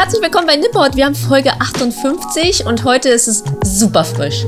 Herzlich willkommen bei Nipport. Wir haben Folge 58 und heute ist es super frisch.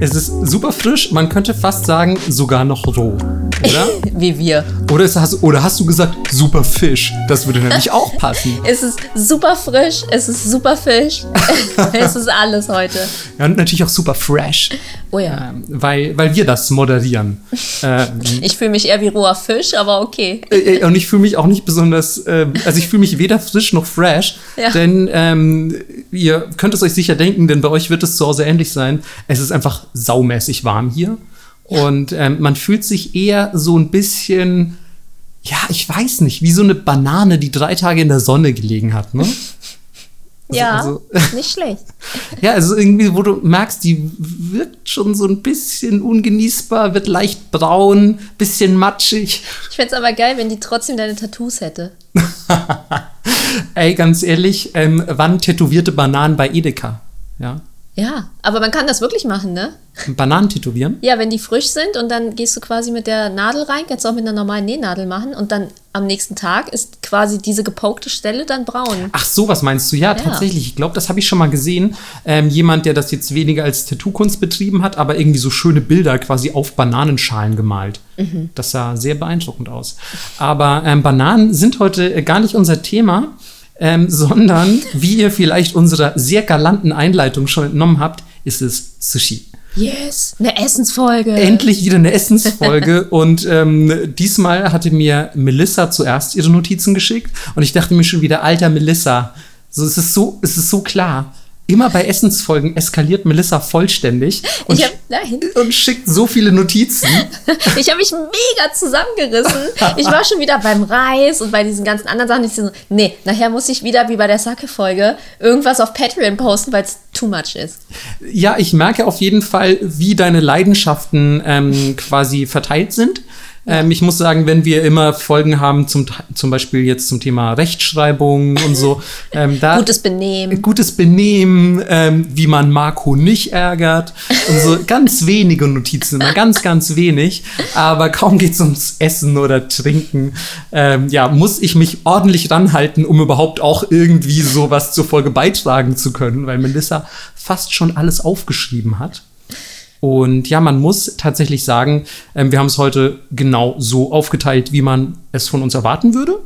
Es ist super frisch, man könnte fast sagen, sogar noch roh. Oder? Wie wir. Oder, es hast, oder hast du gesagt, super Fisch? Das würde nämlich auch passen. Es ist super frisch, es ist super Fisch. es ist alles heute. Ja, und natürlich auch super fresh. Oh ja. Ähm, weil, weil wir das moderieren. ähm, Ich fühle mich eher wie roher Fisch, aber okay. äh, und ich fühle mich auch nicht besonders, äh, also ich fühle mich weder frisch noch fresh, Ja. denn ähm, ihr könnt es euch sicher denken, denn bei euch wird es zu Hause ähnlich sein. Es ist einfach saumäßig warm hier und ähm, man fühlt sich eher so ein bisschen, ja, ich weiß nicht, wie so eine Banane, die drei Tage in der Sonne gelegen hat, ne? Ja, also- nicht schlecht. Ja, also irgendwie, wo du merkst, die wirkt schon so ein bisschen ungenießbar, wird leicht braun, bisschen matschig. Ich fände es aber geil, wenn die trotzdem deine Tattoos hätte. Ey, ganz ehrlich, ähm, wann tätowierte Bananen bei Edeka? Ja. Ja, aber man kann das wirklich machen, ne? Bananen tätowieren? Ja, wenn die frisch sind und dann gehst du quasi mit der Nadel rein, kannst du auch mit einer normalen Nähnadel machen und dann am nächsten Tag ist quasi diese gepokte Stelle dann braun. Ach so, was meinst du? Ja, tatsächlich. Ich glaube, das habe ich schon mal gesehen. Ähm, jemand, der das jetzt weniger als Tattoo-Kunst betrieben hat, aber irgendwie so schöne Bilder quasi auf Bananenschalen gemalt. Das sah sehr beeindruckend aus. Aber ähm, Bananen sind heute äh, gar nicht unser Thema, ähm, sondern, wie ihr vielleicht unserer sehr galanten Einleitung schon entnommen habt, ist es Sushi. Yes, eine Essensfolge. Endlich wieder eine Essensfolge und ähm, diesmal hatte mir Melissa zuerst ihre Notizen geschickt und ich dachte mir schon wieder, alter Melissa, so, es, ist so, es ist so klar. Immer bei Essensfolgen eskaliert Melissa vollständig und, hab, und schickt so viele Notizen. ich habe mich mega zusammengerissen. Ich war schon wieder beim Reis und bei diesen ganzen anderen Sachen. Ich so, nee, nachher muss ich wieder wie bei der Sake-Folge irgendwas auf Patreon posten, weil es too much ist. Ja, ich merke auf jeden Fall, wie deine Leidenschaften ähm, quasi verteilt sind. Ähm, ich muss sagen, wenn wir immer Folgen haben, zum, zum Beispiel jetzt zum Thema Rechtschreibung und so, ähm, da Gutes Benehmen. gutes Benehmen, ähm, wie man Marco nicht ärgert und so ganz wenige Notizen, immer ganz, ganz wenig. Aber kaum geht's ums Essen oder Trinken, ähm, ja, muss ich mich ordentlich ranhalten, um überhaupt auch irgendwie sowas zur Folge beitragen zu können, weil Melissa fast schon alles aufgeschrieben hat. Und ja, man muss tatsächlich sagen, ähm, wir haben es heute genau so aufgeteilt, wie man es von uns erwarten würde.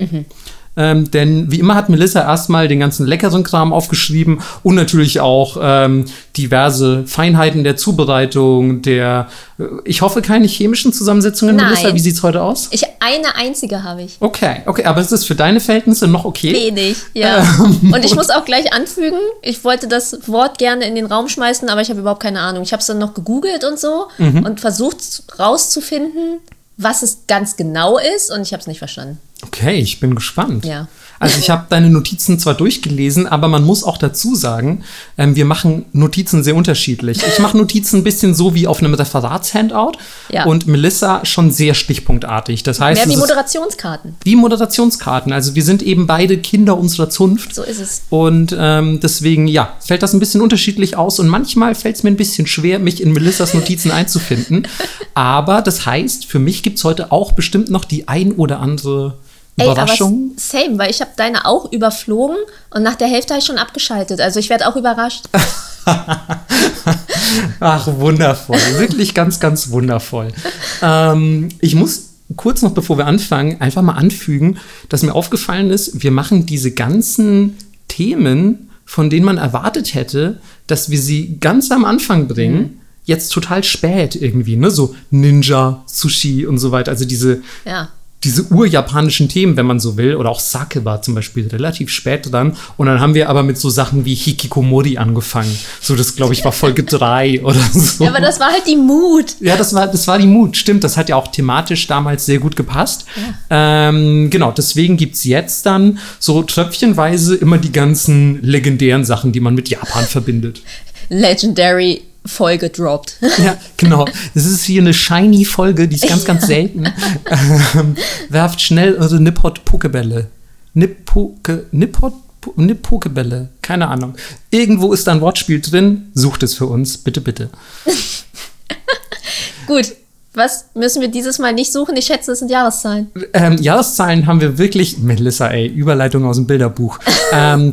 Ähm, denn wie immer hat Melissa erstmal den ganzen leckeren Kram aufgeschrieben und natürlich auch ähm, diverse Feinheiten der Zubereitung, der, äh, ich hoffe, keine chemischen Zusammensetzungen. Nein. Melissa, wie sieht's heute aus? Ich, eine einzige habe ich. Okay, okay, aber ist das für deine Verhältnisse noch okay? Wenig, ja. Ähm, Und ich muss auch gleich anfügen, ich wollte das Wort gerne in den Raum schmeißen, aber ich habe überhaupt keine Ahnung. Ich habe es dann noch gegoogelt und so Mhm. und versucht rauszufinden, was es ganz genau ist und ich habe es nicht verstanden. Okay, ich bin gespannt. Ja. Also ich habe deine Notizen zwar durchgelesen, aber man muss auch dazu sagen, ähm, wir machen Notizen sehr unterschiedlich. Ich mache Notizen ein bisschen so wie auf einem Referatshandout Ja. und Melissa schon sehr stichpunktartig. Das heißt, Mehr wie Moderationskarten. wie Moderationskarten. Also wir sind eben beide Kinder unserer Zunft. So ist es. Und ähm, deswegen, ja, fällt das ein bisschen unterschiedlich aus und manchmal fällt es mir ein bisschen schwer, mich in Melissas Notizen einzufinden. Aber das heißt, für mich gibt es heute auch bestimmt noch die ein oder andere Überraschung. s- same, weil ich habe deine auch überflogen und nach der Hälfte habe ich schon abgeschaltet. Also ich werde auch überrascht. Ach, wundervoll. Wirklich ganz, ganz wundervoll. Ähm, ich muss kurz noch, bevor wir anfangen, einfach mal anfügen, dass mir aufgefallen ist, wir machen diese ganzen Themen, von denen man erwartet hätte, dass wir sie ganz am Anfang bringen, jetzt total spät irgendwie, ne? So Ninja, Sushi und so weiter. Also diese, Ja. Diese urjapanischen Themen, wenn man so will, oder auch Sake war zum Beispiel relativ spät dran. Und dann haben wir aber mit so Sachen wie Hikikomori angefangen. So, das glaube ich war Folge 3 oder so. ja, aber das war halt die Mut. Ja, das war, das war die Mut, stimmt. Das hat ja auch thematisch damals sehr gut gepasst. Ähm, genau, deswegen gibt's jetzt dann so tröpfchenweise immer die ganzen legendären Sachen, die man mit Japan verbindet. Legendary Folge droppt. Ja, genau. Das ist hier eine shiny Folge, die ist ganz, ganz selten. Ähm, werft schnell eure Nippot-Pokebälle. Nippoke, Nippot, Nipp-Pokebälle. Keine Ahnung. Irgendwo ist da ein Wortspiel drin. Sucht es für uns. Bitte, bitte. Gut. Was müssen wir dieses Mal nicht suchen? Ich schätze, es sind Jahreszahlen. Ähm, Jahreszahlen haben wir wirklich. Melissa, ey, Überleitung aus dem Bilderbuch. ähm,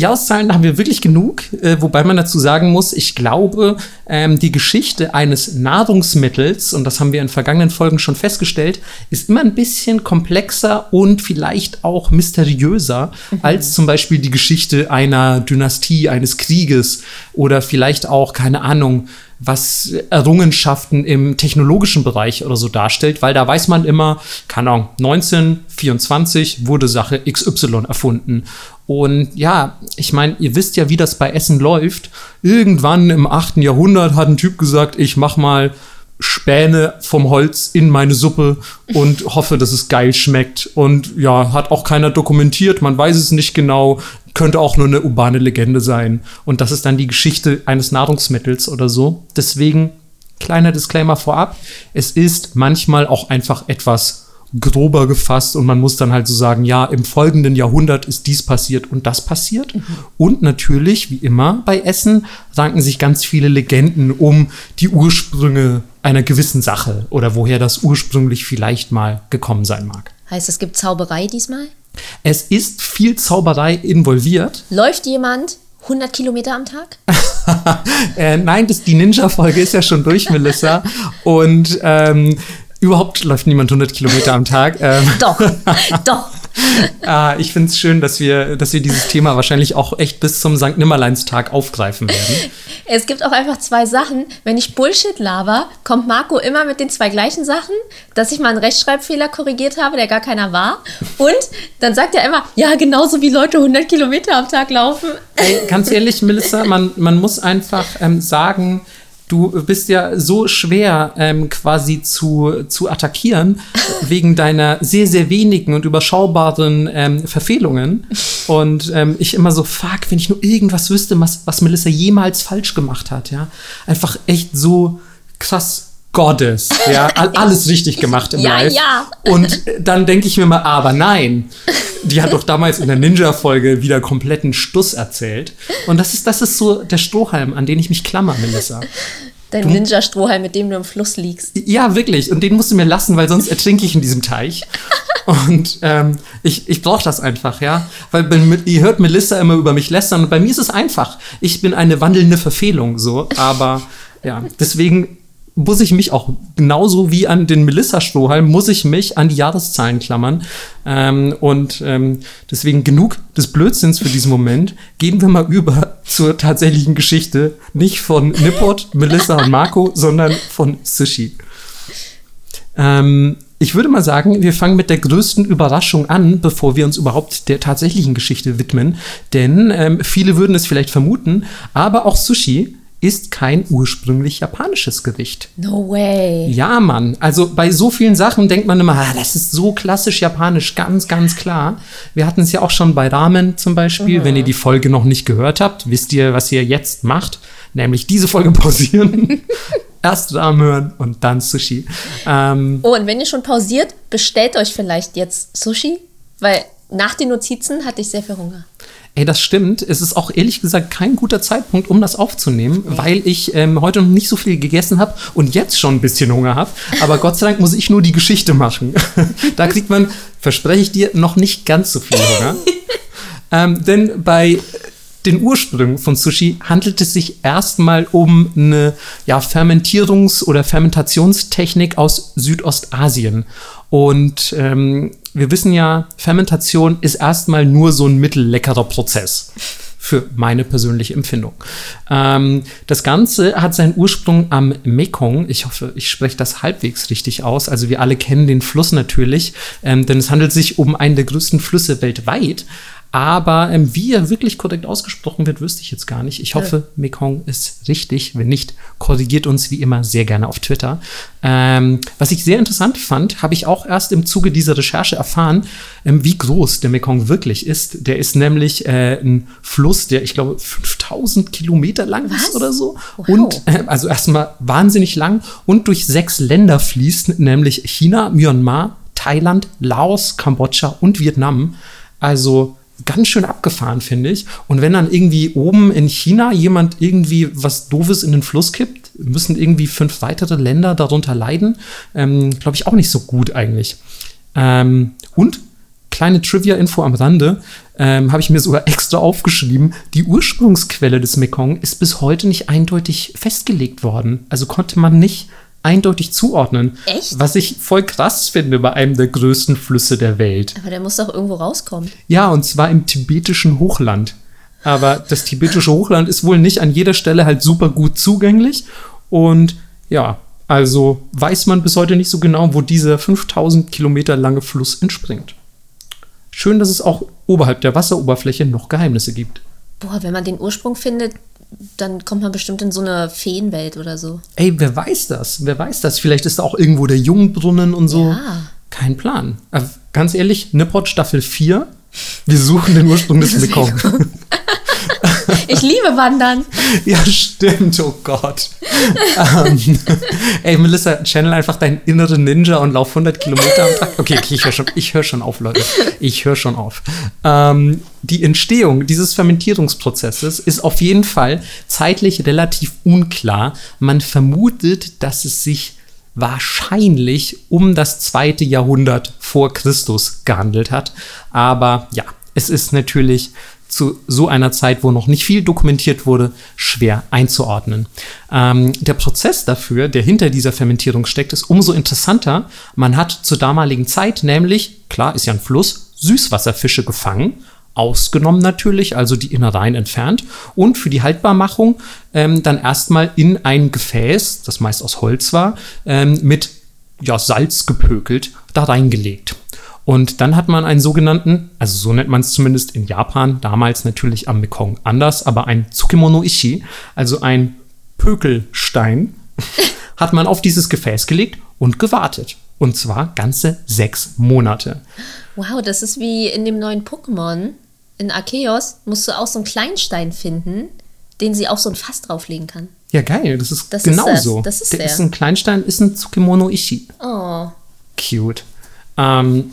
Jahreszahlen haben wir wirklich genug, äh, wobei man dazu sagen muss, ich glaube, ähm, die Geschichte eines Nahrungsmittels, und das haben wir in vergangenen Folgen schon festgestellt, ist immer ein bisschen komplexer und vielleicht auch mysteriöser mhm. als zum Beispiel die Geschichte einer Dynastie, eines Krieges oder vielleicht auch, keine Ahnung, was Errungenschaften im technologischen Bereich oder so darstellt, weil da weiß man immer, keine Ahnung, 1924 wurde Sache XY erfunden. Und ja, ich meine, ihr wisst ja, wie das bei Essen läuft. Irgendwann im 8. Jahrhundert hat ein Typ gesagt, ich mach mal Späne vom Holz in meine Suppe und hoffe, dass es geil schmeckt. Und ja, hat auch keiner dokumentiert, man weiß es nicht genau könnte auch nur eine urbane Legende sein. Und das ist dann die Geschichte eines Nahrungsmittels oder so. Deswegen, kleiner Disclaimer vorab, es ist manchmal auch einfach etwas grober gefasst und man muss dann halt so sagen, ja, im folgenden Jahrhundert ist dies passiert und das passiert. Mhm. Und natürlich, wie immer bei Essen, ranken sich ganz viele Legenden um die Ursprünge einer gewissen Sache oder woher das ursprünglich vielleicht mal gekommen sein mag. Heißt, es gibt Zauberei diesmal? Es ist viel Zauberei involviert. Läuft jemand 100 Kilometer am Tag? äh, nein, das, die Ninja-Folge ist ja schon durch, Melissa. Und ähm, überhaupt läuft niemand 100 Kilometer am Tag. Ähm, doch, doch. ah, ich finde es schön, dass wir, dass wir dieses Thema wahrscheinlich auch echt bis zum St. Nimmerleinstag aufgreifen werden. Es gibt auch einfach zwei Sachen. Wenn ich Bullshit laber, kommt Marco immer mit den zwei gleichen Sachen, dass ich mal einen Rechtschreibfehler korrigiert habe, der gar keiner war. Und dann sagt er immer, ja, genauso wie Leute 100 Kilometer am Tag laufen. Ey, ganz ehrlich, Melissa, man, man muss einfach ähm, sagen, du bist ja so schwer ähm, quasi zu, zu attackieren wegen deiner sehr, sehr wenigen und überschaubaren ähm, Verfehlungen. Und ähm, ich immer so, fuck, wenn ich nur irgendwas wüsste, was, was Melissa jemals falsch gemacht hat, ja. Einfach echt so krass Gottes, ja, alles richtig gemacht im ja, Live. Ja. Und dann denke ich mir mal, aber nein, die hat doch damals in der Ninja-Folge wieder kompletten Stuss erzählt. Und das ist, das ist so der Strohhalm, an den ich mich klammer, Melissa. Dein Ninja-Strohhalm, mit dem du im Fluss liegst. Ja, wirklich. Und den musst du mir lassen, weil sonst ertrinke ich in diesem Teich. Und ähm, ich, ich brauche das einfach, ja. Weil ihr hört Melissa immer über mich lästern und bei mir ist es einfach. Ich bin eine wandelnde Verfehlung, so. Aber ja, deswegen muss ich mich auch genauso wie an den Melissa-Strohhalm, muss ich mich an die Jahreszahlen klammern. Ähm, und ähm, deswegen genug des Blödsinns für diesen Moment. Gehen wir mal über zur tatsächlichen Geschichte. Nicht von Nippot, Melissa und Marco, sondern von Sushi. Ähm, ich würde mal sagen, wir fangen mit der größten Überraschung an, bevor wir uns überhaupt der tatsächlichen Geschichte widmen. Denn ähm, viele würden es vielleicht vermuten, aber auch Sushi ist kein ursprünglich japanisches Gericht. No way. Ja, Mann. Also bei so vielen Sachen denkt man immer, ah, das ist so klassisch japanisch, ganz, ganz klar. Wir hatten es ja auch schon bei Ramen zum Beispiel. Mhm. Wenn ihr die Folge noch nicht gehört habt, wisst ihr, was ihr jetzt macht. Nämlich diese Folge pausieren. Erst Ramen hören und dann Sushi. Ähm, oh, und wenn ihr schon pausiert, bestellt euch vielleicht jetzt Sushi, weil nach den Notizen hatte ich sehr viel Hunger. Ey, das stimmt. Es ist auch ehrlich gesagt kein guter Zeitpunkt, um das aufzunehmen, nee. weil ich ähm, heute noch nicht so viel gegessen habe und jetzt schon ein bisschen Hunger habe. Aber Gott sei Dank muss ich nur die Geschichte machen. da kriegt man, verspreche ich dir, noch nicht ganz so viel Hunger. ähm, denn bei den Ursprüngen von Sushi handelt es sich erstmal um eine ja, Fermentierungs- oder Fermentationstechnik aus Südostasien. Und ähm, wir wissen ja, Fermentation ist erstmal nur so ein mittelleckerer Prozess für meine persönliche Empfindung. Ähm, das Ganze hat seinen Ursprung am Mekong. Ich hoffe, ich spreche das halbwegs richtig aus. Also wir alle kennen den Fluss natürlich, ähm, denn es handelt sich um einen der größten Flüsse weltweit. Aber ähm, wie er wirklich korrekt ausgesprochen wird, wüsste ich jetzt gar nicht. Ich hoffe, ja. Mekong ist richtig. Wenn nicht, korrigiert uns wie immer sehr gerne auf Twitter. Ähm, was ich sehr interessant fand, habe ich auch erst im Zuge dieser Recherche erfahren, ähm, wie groß der Mekong wirklich ist. Der ist nämlich äh, ein Fluss, der, ich glaube, 5000 Kilometer lang was? ist oder so. Wow. Und äh, also erstmal wahnsinnig lang und durch sechs Länder fließt, nämlich China, Myanmar, Thailand, Laos, Kambodscha und Vietnam. Also ganz schön abgefahren, finde ich. Und wenn dann irgendwie oben in China jemand irgendwie was Doofes in den Fluss kippt, müssen irgendwie fünf weitere Länder darunter leiden. Ähm, Glaube ich auch nicht so gut eigentlich. Ähm, und kleine Trivia-Info am Rande, ähm, habe ich mir sogar extra aufgeschrieben, die Ursprungsquelle des Mekong ist bis heute nicht eindeutig festgelegt worden. Also konnte man nicht eindeutig zuordnen. Echt? Was ich voll krass finde bei einem der größten Flüsse der Welt. Aber der muss doch irgendwo rauskommen. Ja, und zwar im tibetischen Hochland. Aber das tibetische Hochland ist wohl nicht an jeder Stelle halt super gut zugänglich. Und ja, also weiß man bis heute nicht so genau, wo dieser 5000 Kilometer lange Fluss entspringt. Schön, dass es auch oberhalb der Wasseroberfläche noch Geheimnisse gibt. Boah, wenn man den Ursprung findet, dann kommt man bestimmt in so eine Feenwelt oder so. Ey, wer weiß das? Wer weiß das? Vielleicht ist da auch irgendwo der Jungbrunnen und so. Ja. Kein Plan. Aber ganz ehrlich, Nippot Staffel 4. Wir suchen den Ursprung des Mekong. Ich liebe Wandern. Ja, stimmt, oh Gott. ähm, ey, Melissa, channel einfach deinen inneren Ninja und lauf 100 Kilometer am Tag. Okay, okay ich höre schon, hör schon auf, Leute. Ich höre schon auf. Ähm, die Entstehung dieses Fermentierungsprozesses ist auf jeden Fall zeitlich relativ unklar. Man vermutet, dass es sich wahrscheinlich um das zweite Jahrhundert vor Christus gehandelt hat. Aber ja, es ist natürlich zu so einer Zeit, wo noch nicht viel dokumentiert wurde, schwer einzuordnen. Ähm, der Prozess dafür, der hinter dieser Fermentierung steckt, ist umso interessanter. Man hat zur damaligen Zeit nämlich, klar ist ja ein Fluss, Süßwasserfische gefangen, ausgenommen natürlich, also die Innereien entfernt und für die Haltbarmachung ähm, dann erstmal in ein Gefäß, das meist aus Holz war, ähm, mit ja, Salz gepökelt, da reingelegt. Und dann hat man einen sogenannten, also so nennt man es zumindest in Japan, damals natürlich am Mekong anders, aber ein Tsukemono Ishi, also ein Pökelstein, hat man auf dieses Gefäß gelegt und gewartet. Und zwar ganze sechs Monate. Wow, das ist wie in dem neuen Pokémon. In Arceus musst du auch so einen Kleinstein finden, den sie auf so ein Fass drauflegen kann. Ja, geil, das ist Das ist genauso. das. Das ist der der. ist ein Kleinstein, ist ein Tsukemono Ishi. Oh. Cute. Ähm,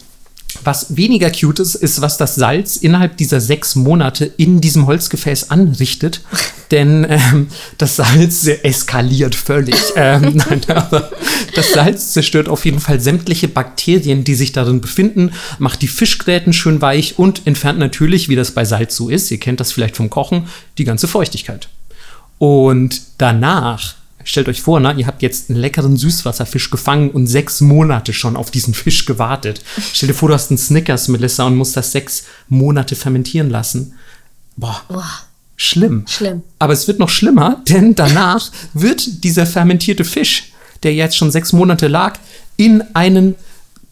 was weniger cute ist, ist, was das Salz innerhalb dieser sechs Monate in diesem Holzgefäß anrichtet. Denn ähm, das Salz eskaliert völlig. ähm, nein, aber das Salz zerstört auf jeden Fall sämtliche Bakterien, die sich darin befinden, macht die Fischgräten schön weich und entfernt natürlich, wie das bei Salz so ist, ihr kennt das vielleicht vom Kochen, die ganze Feuchtigkeit. Und danach, stellt euch vor, na, ihr habt jetzt einen leckeren Süßwasserfisch gefangen und sechs Monate schon auf diesen Fisch gewartet. Stell dir vor, du hast einen Snickers, Melissa, und musst das sechs Monate fermentieren lassen. Boah, Boah, schlimm. schlimm. Aber es wird noch schlimmer, denn danach wird dieser fermentierte Fisch, der jetzt schon sechs Monate lag, in einen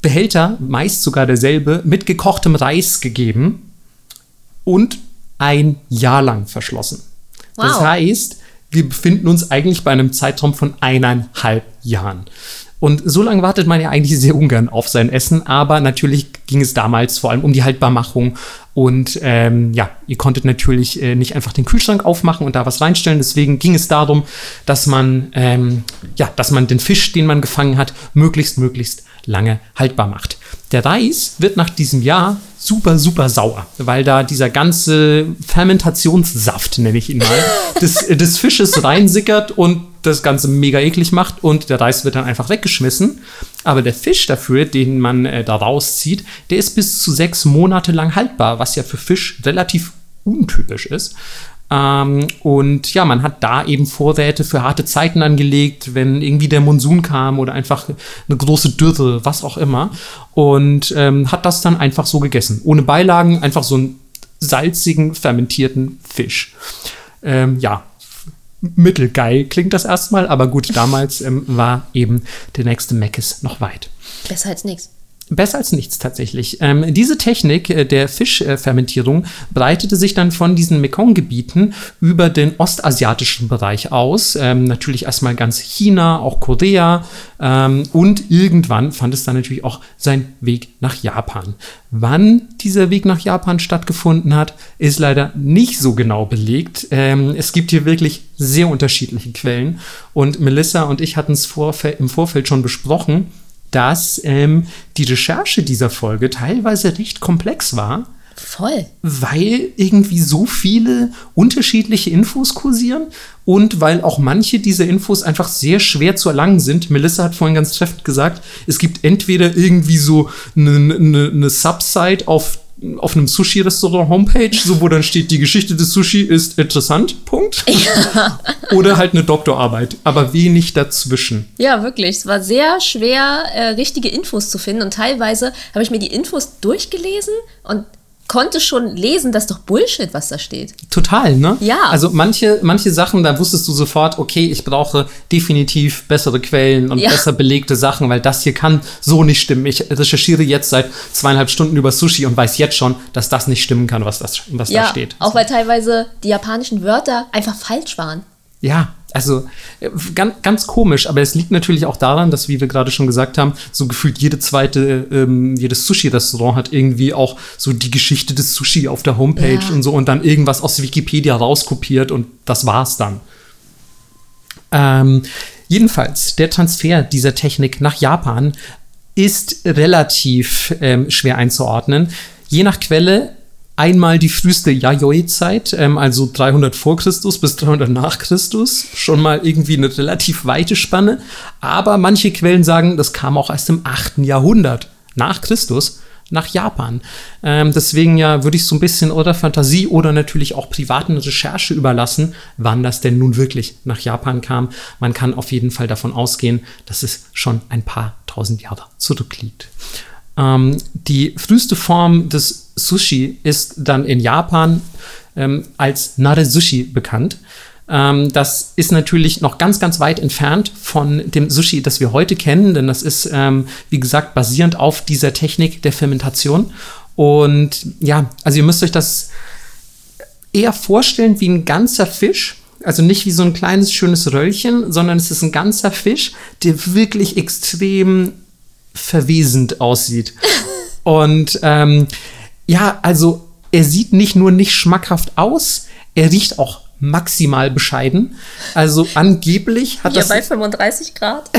Behälter, meist sogar derselbe, mit gekochtem Reis gegeben und ein Jahr lang verschlossen. Das Wow. heißt, wir befinden uns eigentlich bei einem Zeitraum von eineinhalb Jahren. Und so lange wartet man ja eigentlich sehr ungern auf sein Essen, aber natürlich ging es damals vor allem um die Haltbarmachung. Und ähm, ja, ihr konntet natürlich äh, nicht einfach den Kühlschrank aufmachen und da was reinstellen. Deswegen ging es darum, dass man, ähm, ja, dass man den Fisch, den man gefangen hat, möglichst, möglichst lange haltbar macht. Der Reis wird nach diesem Jahr super, super sauer, weil da dieser ganze Fermentationssaft, nenne ich ihn mal, des, des Fisches reinsickert und das Ganze mega eklig macht und der Reis wird dann einfach weggeschmissen. Aber der Fisch dafür, den man äh, da rauszieht, der ist bis zu sechs Monate lang haltbar, was ja für Fisch relativ untypisch ist. Ähm, und ja, man hat da eben Vorräte für harte Zeiten angelegt, wenn irgendwie der Monsun kam oder einfach eine große Dürre, was auch immer. Und ähm, hat das dann einfach so gegessen. Ohne Beilagen, einfach so einen salzigen, fermentierten Fisch. Ähm, ja, mittelgeil klingt das erstmal, aber gut, damals ähm, war eben der nächste Meckes noch weit. Besser als nichts. Besser als nichts tatsächlich. Ähm, diese Technik äh, der Fischfermentierung breitete sich dann von diesen Mekong-Gebieten über den ostasiatischen Bereich aus. Ähm, natürlich erstmal ganz China, auch Korea ähm, und irgendwann fand es dann natürlich auch seinen Weg nach Japan. Wann dieser Weg nach Japan stattgefunden hat, ist leider nicht so genau belegt. Ähm, es gibt hier wirklich sehr unterschiedliche Quellen und Melissa und ich hatten es vorfe- im Vorfeld schon besprochen dass ähm, die Recherche dieser Folge teilweise recht komplex war, Voll. weil irgendwie so viele unterschiedliche Infos kursieren und weil auch manche dieser Infos einfach sehr schwer zu erlangen sind. Melissa hat vorhin ganz treffend gesagt, es gibt entweder irgendwie so eine, eine, eine Subsite auf auf einem Sushi-Restaurant-Homepage, so wo dann steht, die Geschichte des Sushi ist interessant, Punkt. Oder halt eine Doktorarbeit, aber wenig dazwischen. Ja, wirklich. Es war sehr schwer, äh, richtige Infos zu finden. Und teilweise habe ich mir die Infos durchgelesen und konnte schon lesen, das ist doch Bullshit, was da steht. Total, ne? Ja. Also manche, manche Sachen, da wusstest du sofort, okay, ich brauche definitiv bessere Quellen und Ja. besser belegte Sachen, weil das hier kann so nicht stimmen. Ich recherchiere jetzt seit zweieinhalb Stunden über Sushi und weiß jetzt schon, dass das nicht stimmen kann, was, das, was da Ja, steht. auch weil teilweise die japanischen Wörter einfach falsch waren. Ja, also äh, ganz, ganz komisch, aber es liegt natürlich auch daran, dass, wie wir gerade schon gesagt haben, so gefühlt jede zweite, ähm, jedes Sushi-Restaurant hat irgendwie auch so die Geschichte des Sushi auf der Homepage Ja. und so und dann irgendwas aus Wikipedia rauskopiert und das war's dann. Ähm, jedenfalls, der Transfer dieser Technik nach Japan ist relativ ähm, schwer einzuordnen. Je nach Quelle einmal die früheste Yayoi-Zeit, ähm, also 300 vor Christus bis 300 nach Christus, schon mal irgendwie eine relativ weite Spanne. Aber manche Quellen sagen, das kam auch erst im 8. Jahrhundert nach Christus nach Japan. Ähm, deswegen ja würde ich so ein bisschen oder Fantasie oder natürlich auch privaten Recherche überlassen, wann das denn nun wirklich nach Japan kam. Man kann auf jeden Fall davon ausgehen, dass es schon ein paar tausend Jahre zurückliegt. Ähm, die früheste Form des Sushi ist dann in Japan ähm, als Nare-Sushi bekannt. Ähm, das ist natürlich noch ganz, ganz weit entfernt von dem Sushi, das wir heute kennen, denn das ist, ähm, wie gesagt, basierend auf dieser Technik der Fermentation. Und ja, also ihr müsst euch das eher vorstellen wie ein ganzer Fisch. Also nicht wie so ein kleines, schönes Röllchen, sondern es ist ein ganzer Fisch, der wirklich extrem verwesend aussieht. Und ähm, ja, also er sieht nicht nur nicht schmackhaft aus, er riecht auch maximal bescheiden. Also angeblich hat Hier das bei 35 Grad.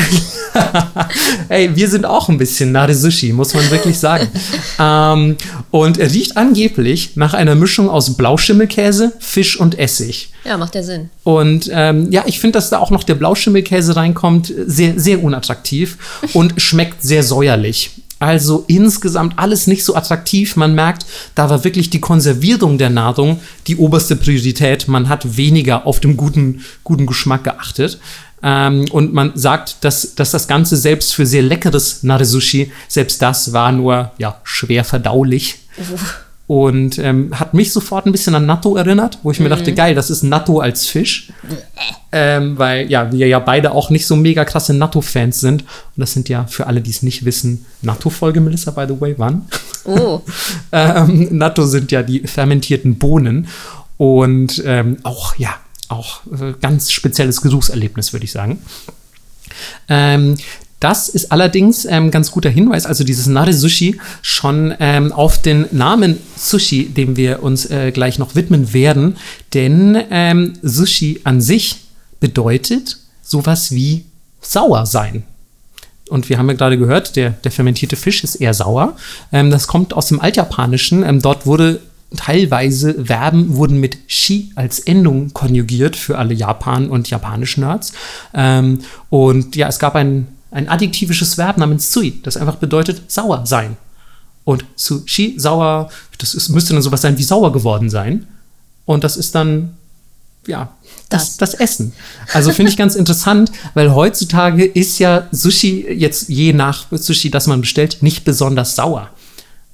Ey, wir sind auch ein bisschen Nare Sushi, muss man wirklich sagen. ähm, und er riecht angeblich nach einer Mischung aus Blauschimmelkäse, Fisch und Essig. Ja, macht ja Sinn. Und ähm, ja, ich finde, dass da auch noch der Blauschimmelkäse reinkommt, sehr, sehr unattraktiv und schmeckt sehr säuerlich. Also insgesamt alles nicht so attraktiv. Man merkt, da war wirklich die Konservierung der Nahrung die oberste Priorität. Man hat weniger auf den guten, guten Geschmack geachtet. Ähm, und man sagt, dass, dass das Ganze selbst für sehr leckeres Nare-Sushi, selbst das war nur ja, schwer verdaulich. Und ähm, hat mich sofort ein bisschen an Natto erinnert, wo ich mir dachte, geil, das ist Natto als Fisch. Ähm, weil ja, wir ja beide auch nicht so mega krasse Natto-Fans sind. Und das sind ja für alle, die es nicht wissen, Natto-Folge, Melissa, by the way, wann? Oh, ähm, Natto sind ja die fermentierten Bohnen. Und ähm, auch, ja, auch äh, ganz spezielles Geruchserlebnis, würde ich sagen. Ähm, das ist allerdings ähm, ganz guter Hinweis, also dieses Nare Sushi schon ähm, auf den Namen Sushi, dem wir uns äh, gleich noch widmen werden. Denn ähm, Sushi an sich bedeutet sowas wie sauer sein. Und wir haben ja gerade gehört, der, der fermentierte Fisch ist eher sauer. Ähm, das kommt aus dem Altjapanischen. Ähm, dort wurde teilweise Verben wurden mit shi als Endung konjugiert für alle Japan- und Japanisch-Nerds. Ähm, und ja, es gab ein, ein adjektivisches Verb namens sui, das einfach bedeutet sauer sein. Und sushi, sauer, das ist, müsste dann sowas sein wie sauer geworden sein. Und das ist dann, ja, das, das Essen. Also finde ich ganz interessant, weil heutzutage ist ja Sushi jetzt je nach Sushi, das man bestellt, nicht besonders sauer.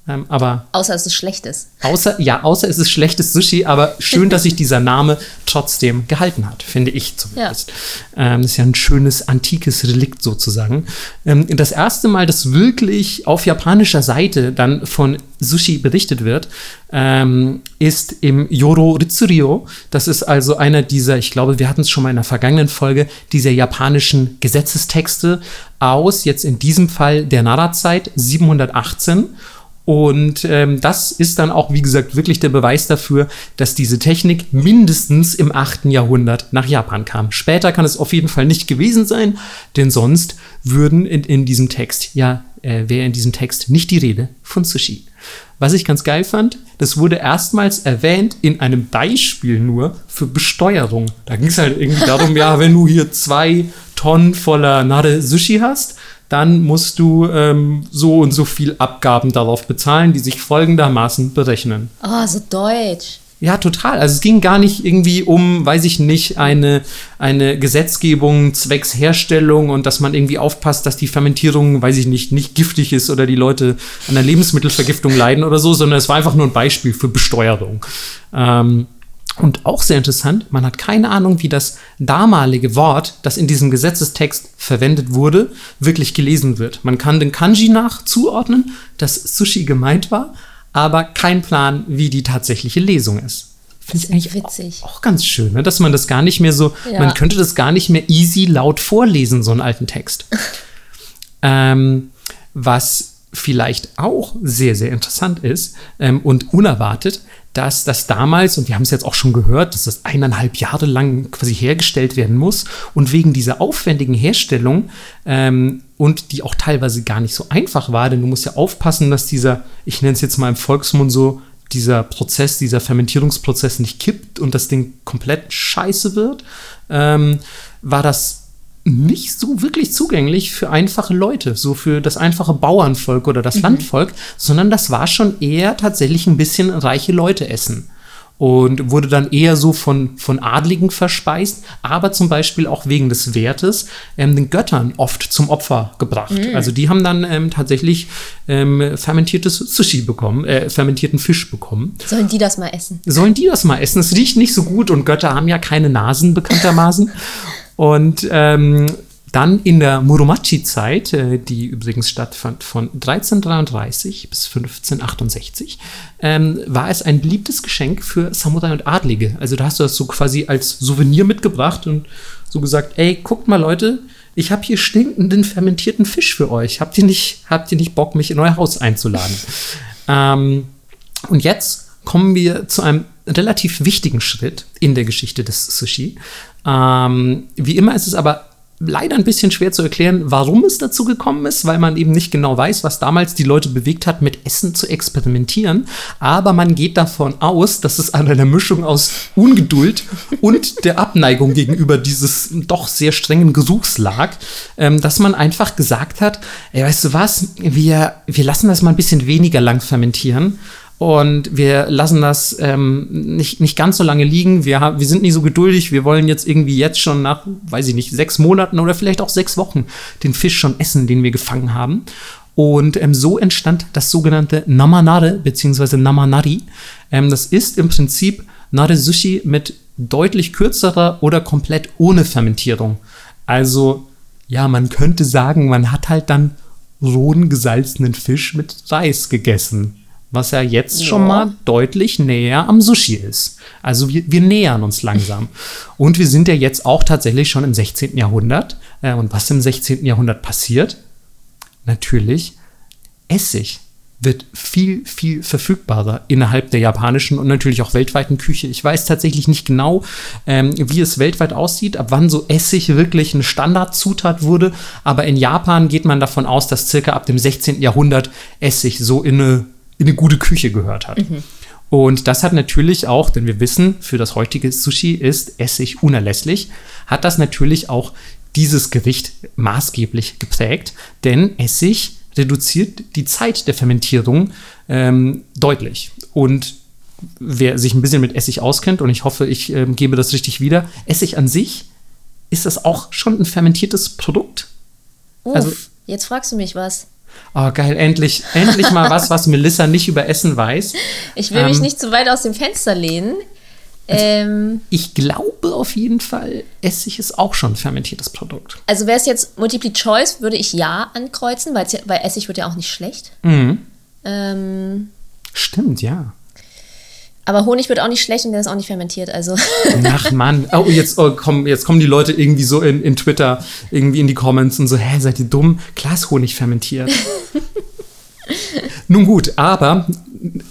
Ähm, aber außer es ist. Außer, ja, außer es ist schlechtes Sushi, aber schön, dass sich dieser Name trotzdem gehalten hat, finde ich zumindest. Ja. Ähm, das ist ja ein schönes antikes Relikt sozusagen. Ähm, das erste Mal, dass wirklich auf japanischer Seite dann von Sushi berichtet wird, ähm, ist im Yoro Ritsurio. Das ist also einer dieser, ich glaube, wir hatten es schon mal in der vergangenen Folge, dieser japanischen Gesetzestexte aus, jetzt in diesem Fall der Nara-Zeit 718. Und ähm, das ist dann auch, wie gesagt, wirklich der Beweis dafür, dass diese Technik mindestens im 8. Jahrhundert nach Japan kam. Später kann es auf jeden Fall nicht gewesen sein, denn sonst würden in, in diesem Text, ja, äh, wäre in diesem Text nicht die Rede von Sushi. Was ich ganz geil fand, das wurde erstmals erwähnt in einem Beispiel nur für Besteuerung. Da ging es halt irgendwie darum, ja, wenn du hier zwei Tonnen voller Nade Sushi hast, dann musst du ähm, so und so viel Abgaben darauf bezahlen, die sich folgendermaßen berechnen. Oh, so deutsch. Ja, total. Also es ging gar nicht irgendwie um, weiß ich nicht, eine, eine Gesetzgebung zwecks Herstellung und dass man irgendwie aufpasst, dass die Fermentierung, weiß ich nicht, nicht giftig ist oder die Leute an der Lebensmittelvergiftung leiden oder so, sondern es war einfach nur ein Beispiel für Besteuerung. Ähm, und auch sehr interessant, man hat keine Ahnung, wie das damalige Wort, das in diesem Gesetzestext verwendet wurde, wirklich gelesen wird. Man kann den Kanji nach zuordnen, dass Sushi gemeint war, aber kein Plan, wie die tatsächliche Lesung ist. Finde ich eigentlich witzig. Auch, auch, ganz schön, ne? dass man das gar nicht mehr so, ja. man könnte das gar nicht mehr easy laut vorlesen, so einen alten Text. ähm, was vielleicht auch sehr, sehr interessant ist ähm, und unerwartet, dass das damals, und wir haben es jetzt auch schon gehört, dass das eineinhalb Jahre lang quasi hergestellt werden muss. Und wegen dieser aufwendigen Herstellung ähm, und die auch teilweise gar nicht so einfach war, denn du musst ja aufpassen, dass dieser, ich nenne es jetzt mal im Volksmund so, dieser Prozess, dieser Fermentierungsprozess nicht kippt und das Ding komplett scheiße wird, ähm, war das nicht so wirklich zugänglich für einfache Leute, so für das einfache Bauernvolk oder das mhm. Landvolk, sondern das war schon eher tatsächlich ein bisschen reiche Leute essen. Und wurde dann eher so von, von Adligen verspeist, aber zum Beispiel auch wegen des Wertes ähm, den Göttern oft zum Opfer gebracht. Mhm. Also die haben dann ähm, tatsächlich ähm, fermentiertes Sushi bekommen, äh, fermentierten Fisch bekommen. Sollen die das mal essen? Sollen die das mal essen? Es riecht nicht so gut und Götter haben ja keine Nasen bekanntermaßen. Und ähm, dann in der Muromachi-Zeit, äh, die übrigens stattfand von 1333 bis 1568, ähm, war es ein beliebtes Geschenk für Samurai und Adlige. Also da hast du das so quasi als Souvenir mitgebracht und so gesagt, ey, guckt mal Leute, ich habe hier stinkenden fermentierten Fisch für euch. Habt ihr nicht, habt ihr nicht Bock, mich in euer Haus einzuladen? ähm, und jetzt kommen wir zu einem relativ wichtigen Schritt in der Geschichte des Sushi. Ähm, wie immer ist es aber leider ein bisschen schwer zu erklären, warum es dazu gekommen ist, weil man eben nicht genau weiß, was damals die Leute bewegt hat, mit Essen zu experimentieren. Aber man geht davon aus, dass es an einer Mischung aus Ungeduld und der Abneigung gegenüber dieses doch sehr strengen Gesuchs lag, ähm, dass man einfach gesagt hat, ey, weißt du was, wir, wir lassen das mal ein bisschen weniger lang fermentieren und wir lassen das ähm, nicht, nicht ganz so lange liegen. Wir, wir sind nicht so geduldig. Wir wollen jetzt irgendwie jetzt schon nach, weiß ich nicht, sechs Monaten oder vielleicht auch sechs Wochen den Fisch schon essen, den wir gefangen haben. Und ähm, so entstand das sogenannte Namanare bzw. Namanari. Ähm, das ist im Prinzip Nare Sushi mit deutlich kürzerer oder komplett ohne Fermentierung. Also, ja, man könnte sagen, man hat halt dann rohen gesalzenen Fisch mit Reis gegessen was ja jetzt ja. schon mal deutlich näher am Sushi ist. Also wir, wir nähern uns langsam. Und wir sind ja jetzt auch tatsächlich schon im 16. Jahrhundert. Äh, und was im 16. Jahrhundert passiert? Natürlich, Essig wird viel, viel verfügbarer innerhalb der japanischen und natürlich auch weltweiten Küche. Ich weiß tatsächlich nicht genau, ähm, wie es weltweit aussieht, ab wann so Essig wirklich eine Standardzutat wurde, aber in Japan geht man davon aus, dass circa ab dem 16. Jahrhundert Essig so in eine in eine gute Küche gehört hat. Mhm. Und das hat natürlich auch, denn wir wissen, für das heutige Sushi ist Essig unerlässlich, hat das natürlich auch dieses Gericht maßgeblich geprägt, denn Essig reduziert die Zeit der Fermentierung ähm, deutlich. Und wer sich ein bisschen mit Essig auskennt, und ich hoffe, ich äh, gebe das richtig wieder, Essig an sich, ist das auch schon ein fermentiertes Produkt? Uff, also, jetzt fragst du mich was. Oh, geil, endlich, endlich mal was, was Melissa nicht über Essen weiß. Ich will ähm, mich nicht zu weit aus dem Fenster lehnen. Also ähm, ich glaube auf jeden Fall, Essig ist auch schon ein fermentiertes Produkt. Also wäre es jetzt Multiple Choice, würde ich ja ankreuzen, weil Essig wird ja auch nicht schlecht. Mhm. Ähm, Stimmt, ja. Aber Honig wird auch nicht schlecht und der ist auch nicht fermentiert, also. Ach Mann. Oh, jetzt, oh, komm, jetzt kommen die Leute irgendwie so in, in Twitter, irgendwie in die Comments und so, hä, seid ihr dumm? Klar ist Honig fermentiert. Nun gut, aber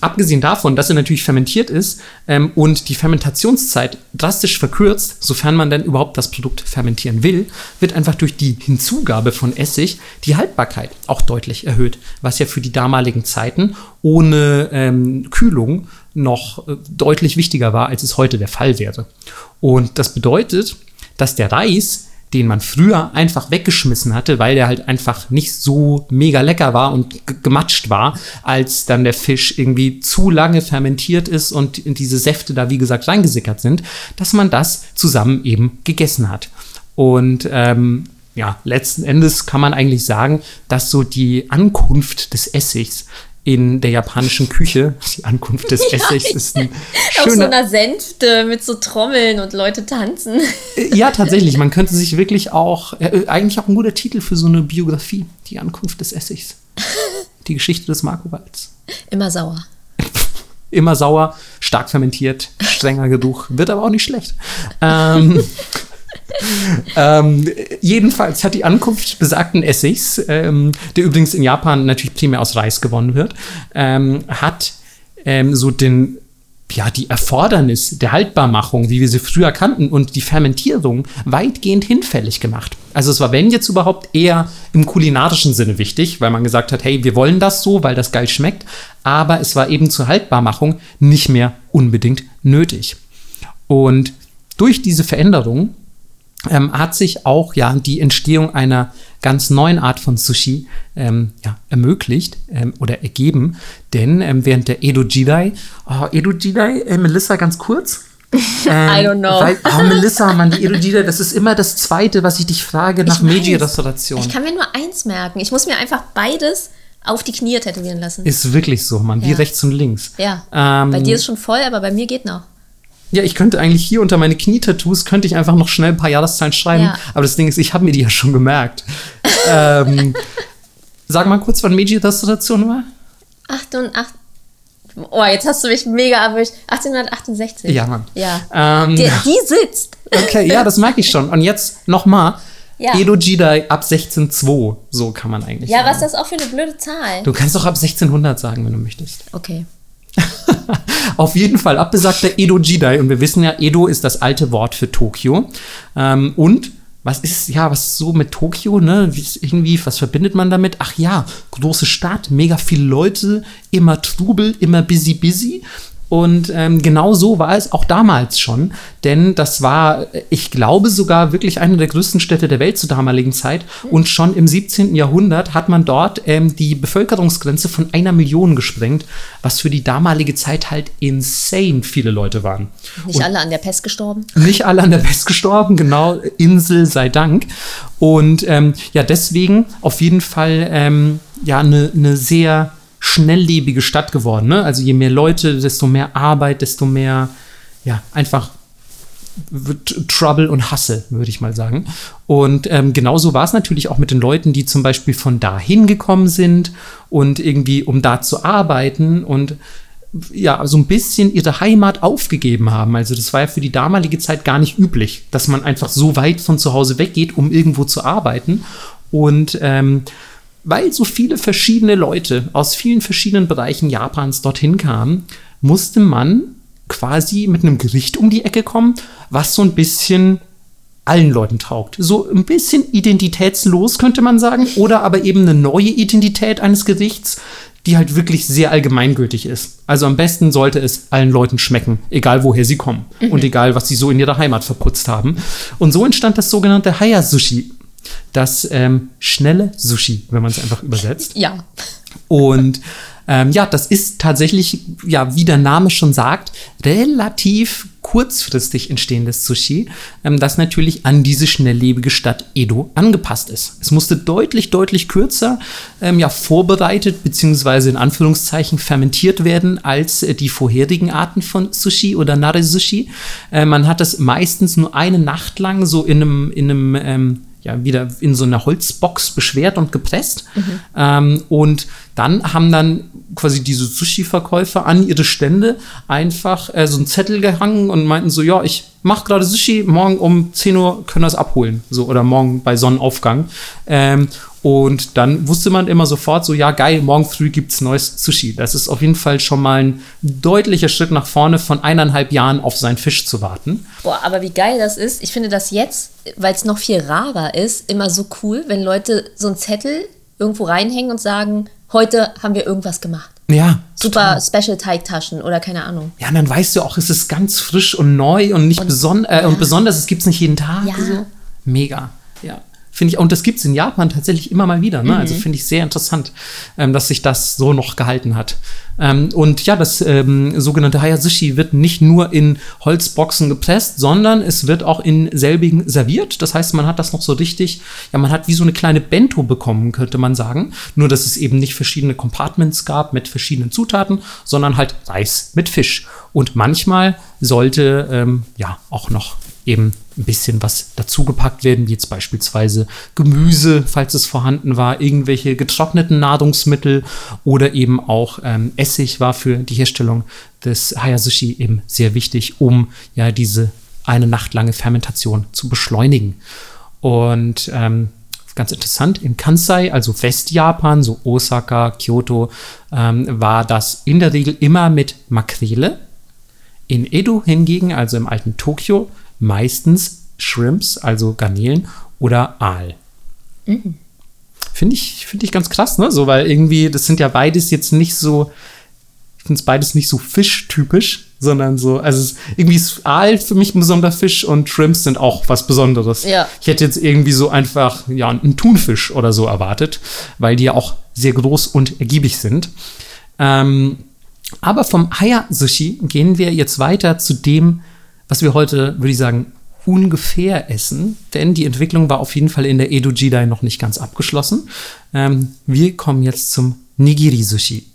abgesehen davon, dass er natürlich fermentiert ist ähm, und die Fermentationszeit drastisch verkürzt, sofern man denn überhaupt das Produkt fermentieren will, wird einfach durch die Hinzugabe von Essig die Haltbarkeit auch deutlich erhöht, was ja für die damaligen Zeiten ohne ähm, Kühlung noch äh, deutlich wichtiger war, als es heute der Fall wäre. Und das bedeutet, dass der Reis den man früher einfach weggeschmissen hatte, weil der halt einfach nicht so mega lecker war und gematscht war, als dann der Fisch irgendwie zu lange fermentiert ist und in diese Säfte da, wie gesagt, reingesickert sind, dass man das zusammen eben gegessen hat. Und ähm, ja, letzten Endes kann man eigentlich sagen, dass so die Ankunft des Essigs in der japanischen Küche. Die Ankunft des ja, Essigs ist ein schöner... Auf so einer Sänfte mit so Trommeln und Leute tanzen. Äh, ja, tatsächlich. Man könnte sich wirklich auch... Äh, eigentlich auch ein guter Titel für so eine Biografie. Die Ankunft des Essigs. Die Geschichte des Marco-Walds. Immer sauer. Immer sauer, stark fermentiert, strenger Geruch. Wird aber auch nicht schlecht. Ähm... ähm, jedenfalls hat die Ankunft besagten Essigs, ähm, der übrigens in Japan natürlich primär aus Reis gewonnen wird, ähm, hat ähm, so den ja, die Erfordernis der Haltbarmachung, wie wir sie früher kannten, und die Fermentierung weitgehend hinfällig gemacht. Also es war, wenn jetzt überhaupt, eher im kulinarischen Sinne wichtig, weil man gesagt hat, hey, wir wollen das so, weil das geil schmeckt, aber es war eben zur Haltbarmachung nicht mehr unbedingt nötig. Und durch diese Veränderung ähm, hat sich auch ja die Entstehung einer ganz neuen Art von Sushi ähm, ja, ermöglicht ähm, oder ergeben. Denn ähm, während der Edo Jidai, oh, Edo Jidai, äh, Melissa, ganz kurz. I don't know. Weil, oh, Melissa, Mann, die Edo Jidai, das ist immer das Zweite, was ich dich frage nach Meiji-Restauration. Ich kann mir nur eins merken. Ich muss mir einfach beides auf die Knie tätowieren lassen. Ist wirklich so, Mann, ja. wie rechts und links. Ja. Ähm, bei dir ist schon voll, aber bei mir geht noch. Ja, ich könnte eigentlich hier unter meine Knietattoos, könnte ich einfach noch schnell ein paar Jahreszahlen schreiben. Ja. Aber das Ding ist, ich habe mir die ja schon gemerkt. ähm, sag mal kurz, wann Meiji-Restauration war? 88. Oh, jetzt hast du mich mega erwischt. 1868. Ja, Mann. Ja. Ähm, die, die sitzt. Okay, ja, das merke ich schon. Und jetzt nochmal. Ja. Edo Jidai ab 1602. So kann man eigentlich Ja, sagen. was ist das auch für eine blöde Zahl? Du kannst auch ab 1600 sagen, wenn du möchtest. Okay. Auf jeden Fall abbesagter Edo Jidai. Und wir wissen ja, Edo ist das alte Wort für Tokio. Ähm, und was ist, ja, was so mit Tokio, ne? Irgendwie, was verbindet man damit? Ach ja, große Stadt, mega viele Leute, immer Trubel, immer busy, busy. Und ähm, genau so war es auch damals schon, denn das war, ich glaube, sogar wirklich eine der größten Städte der Welt zur damaligen Zeit. Und schon im 17. Jahrhundert hat man dort ähm, die Bevölkerungsgrenze von einer Million gesprengt, was für die damalige Zeit halt insane viele Leute waren. Nicht Und alle an der Pest gestorben? Nicht alle an der Pest gestorben, genau. Insel sei Dank. Und ähm, ja, deswegen auf jeden Fall ähm, ja eine ne sehr schnelllebige Stadt geworden. Ne? Also je mehr Leute, desto mehr Arbeit, desto mehr, ja, einfach Trouble und Hassel, würde ich mal sagen. Und ähm, genauso war es natürlich auch mit den Leuten, die zum Beispiel von da hingekommen sind und irgendwie, um da zu arbeiten und ja, so ein bisschen ihre Heimat aufgegeben haben. Also das war ja für die damalige Zeit gar nicht üblich, dass man einfach so weit von zu Hause weggeht, um irgendwo zu arbeiten. Und ähm, weil so viele verschiedene Leute aus vielen verschiedenen Bereichen Japans dorthin kamen, musste man quasi mit einem Gericht um die Ecke kommen, was so ein bisschen allen Leuten taugt. So ein bisschen identitätslos könnte man sagen, oder aber eben eine neue Identität eines Gerichts, die halt wirklich sehr allgemeingültig ist. Also am besten sollte es allen Leuten schmecken, egal woher sie kommen mhm. und egal was sie so in ihrer Heimat verputzt haben. Und so entstand das sogenannte Haya Sushi, das ähm, schnelle Sushi, wenn man es einfach übersetzt. Ja. Und ähm, ja, das ist tatsächlich, ja, wie der Name schon sagt, relativ kurzfristig entstehendes Sushi, ähm, das natürlich an diese schnelllebige Stadt Edo angepasst ist. Es musste deutlich, deutlich kürzer ähm, ja, vorbereitet bzw. in Anführungszeichen fermentiert werden als äh, die vorherigen Arten von Sushi oder Nare-Sushi. Äh, man hat das meistens nur eine Nacht lang so in einem, in einem ähm, ja wieder in so einer Holzbox beschwert und gepresst. Mhm. Ähm, und dann haben dann quasi diese Sushi-Verkäufer an ihre Stände einfach äh, so einen Zettel gehangen und meinten so, ja, ich mache gerade Sushi, morgen um 10 Uhr können wir es abholen. So, oder morgen bei Sonnenaufgang. Ähm, Und dann wusste man immer sofort so, ja geil, morgen früh gibt's neues Sushi. Das ist auf jeden Fall schon mal ein deutlicher Schritt nach vorne, von eineinhalb Jahren auf seinen Fisch zu warten. Boah, aber wie geil das ist. Ich finde das jetzt, weil es noch viel rarer ist, immer so cool, wenn Leute so einen Zettel irgendwo reinhängen und sagen, heute haben wir irgendwas gemacht. Ja. Super Special Teigtaschen oder keine Ahnung. Ja, und dann weißt du auch, es ist ganz frisch und neu und nicht Und- beson äh, ja. und besonders, es gibt's nicht jeden Tag. Ja. So. Mega. Ja. Finde ich, und das gibt's in Japan tatsächlich immer mal wieder. Ne? Also finde ich sehr interessant, ähm, dass sich das so noch gehalten hat. Ähm, und ja, das ähm, sogenannte Hayazushi wird nicht nur in Holzboxen gepresst, sondern es wird auch in selbigen serviert. Das heißt, man hat das noch so richtig, ja, man hat wie so eine kleine Bento bekommen, könnte man sagen. Nur, dass es eben nicht verschiedene Compartments gab mit verschiedenen Zutaten, sondern halt Reis mit Fisch. Und manchmal sollte ähm, ja auch noch eben ein bisschen was dazugepackt werden, wie jetzt beispielsweise Gemüse, falls es vorhanden war, irgendwelche getrockneten Nahrungsmittel oder eben auch ähm, Essig war für die Herstellung des Hayazushi eben sehr wichtig, um ja diese eine Nacht lange Fermentation zu beschleunigen. Und ähm, ganz interessant, in Kansai, also Westjapan, so Osaka, Kyoto, ähm, war das in der Regel immer mit Makrele. In Edo hingegen, also im alten Tokio, meistens Shrimps, also Garnelen oder Aal. Finde ich, finde ich ganz krass, ne? So, weil irgendwie, das sind ja beides jetzt nicht so, ich finde es beides nicht so fischtypisch, sondern so, also es, irgendwie ist Aal für mich ein besonderer Fisch und Shrimps sind auch was Besonderes. Ja. Ich hätte jetzt irgendwie so einfach, ja, einen Thunfisch oder so erwartet, weil die ja auch sehr groß und ergiebig sind. Ähm, aber vom Haya-Sushi gehen wir jetzt weiter zu dem, was wir heute, würde ich sagen, ungefähr essen, denn die Entwicklung war auf jeden Fall in der Edo Jidai noch nicht ganz abgeschlossen. Ähm, wir kommen jetzt zum Nigiri-Sushi.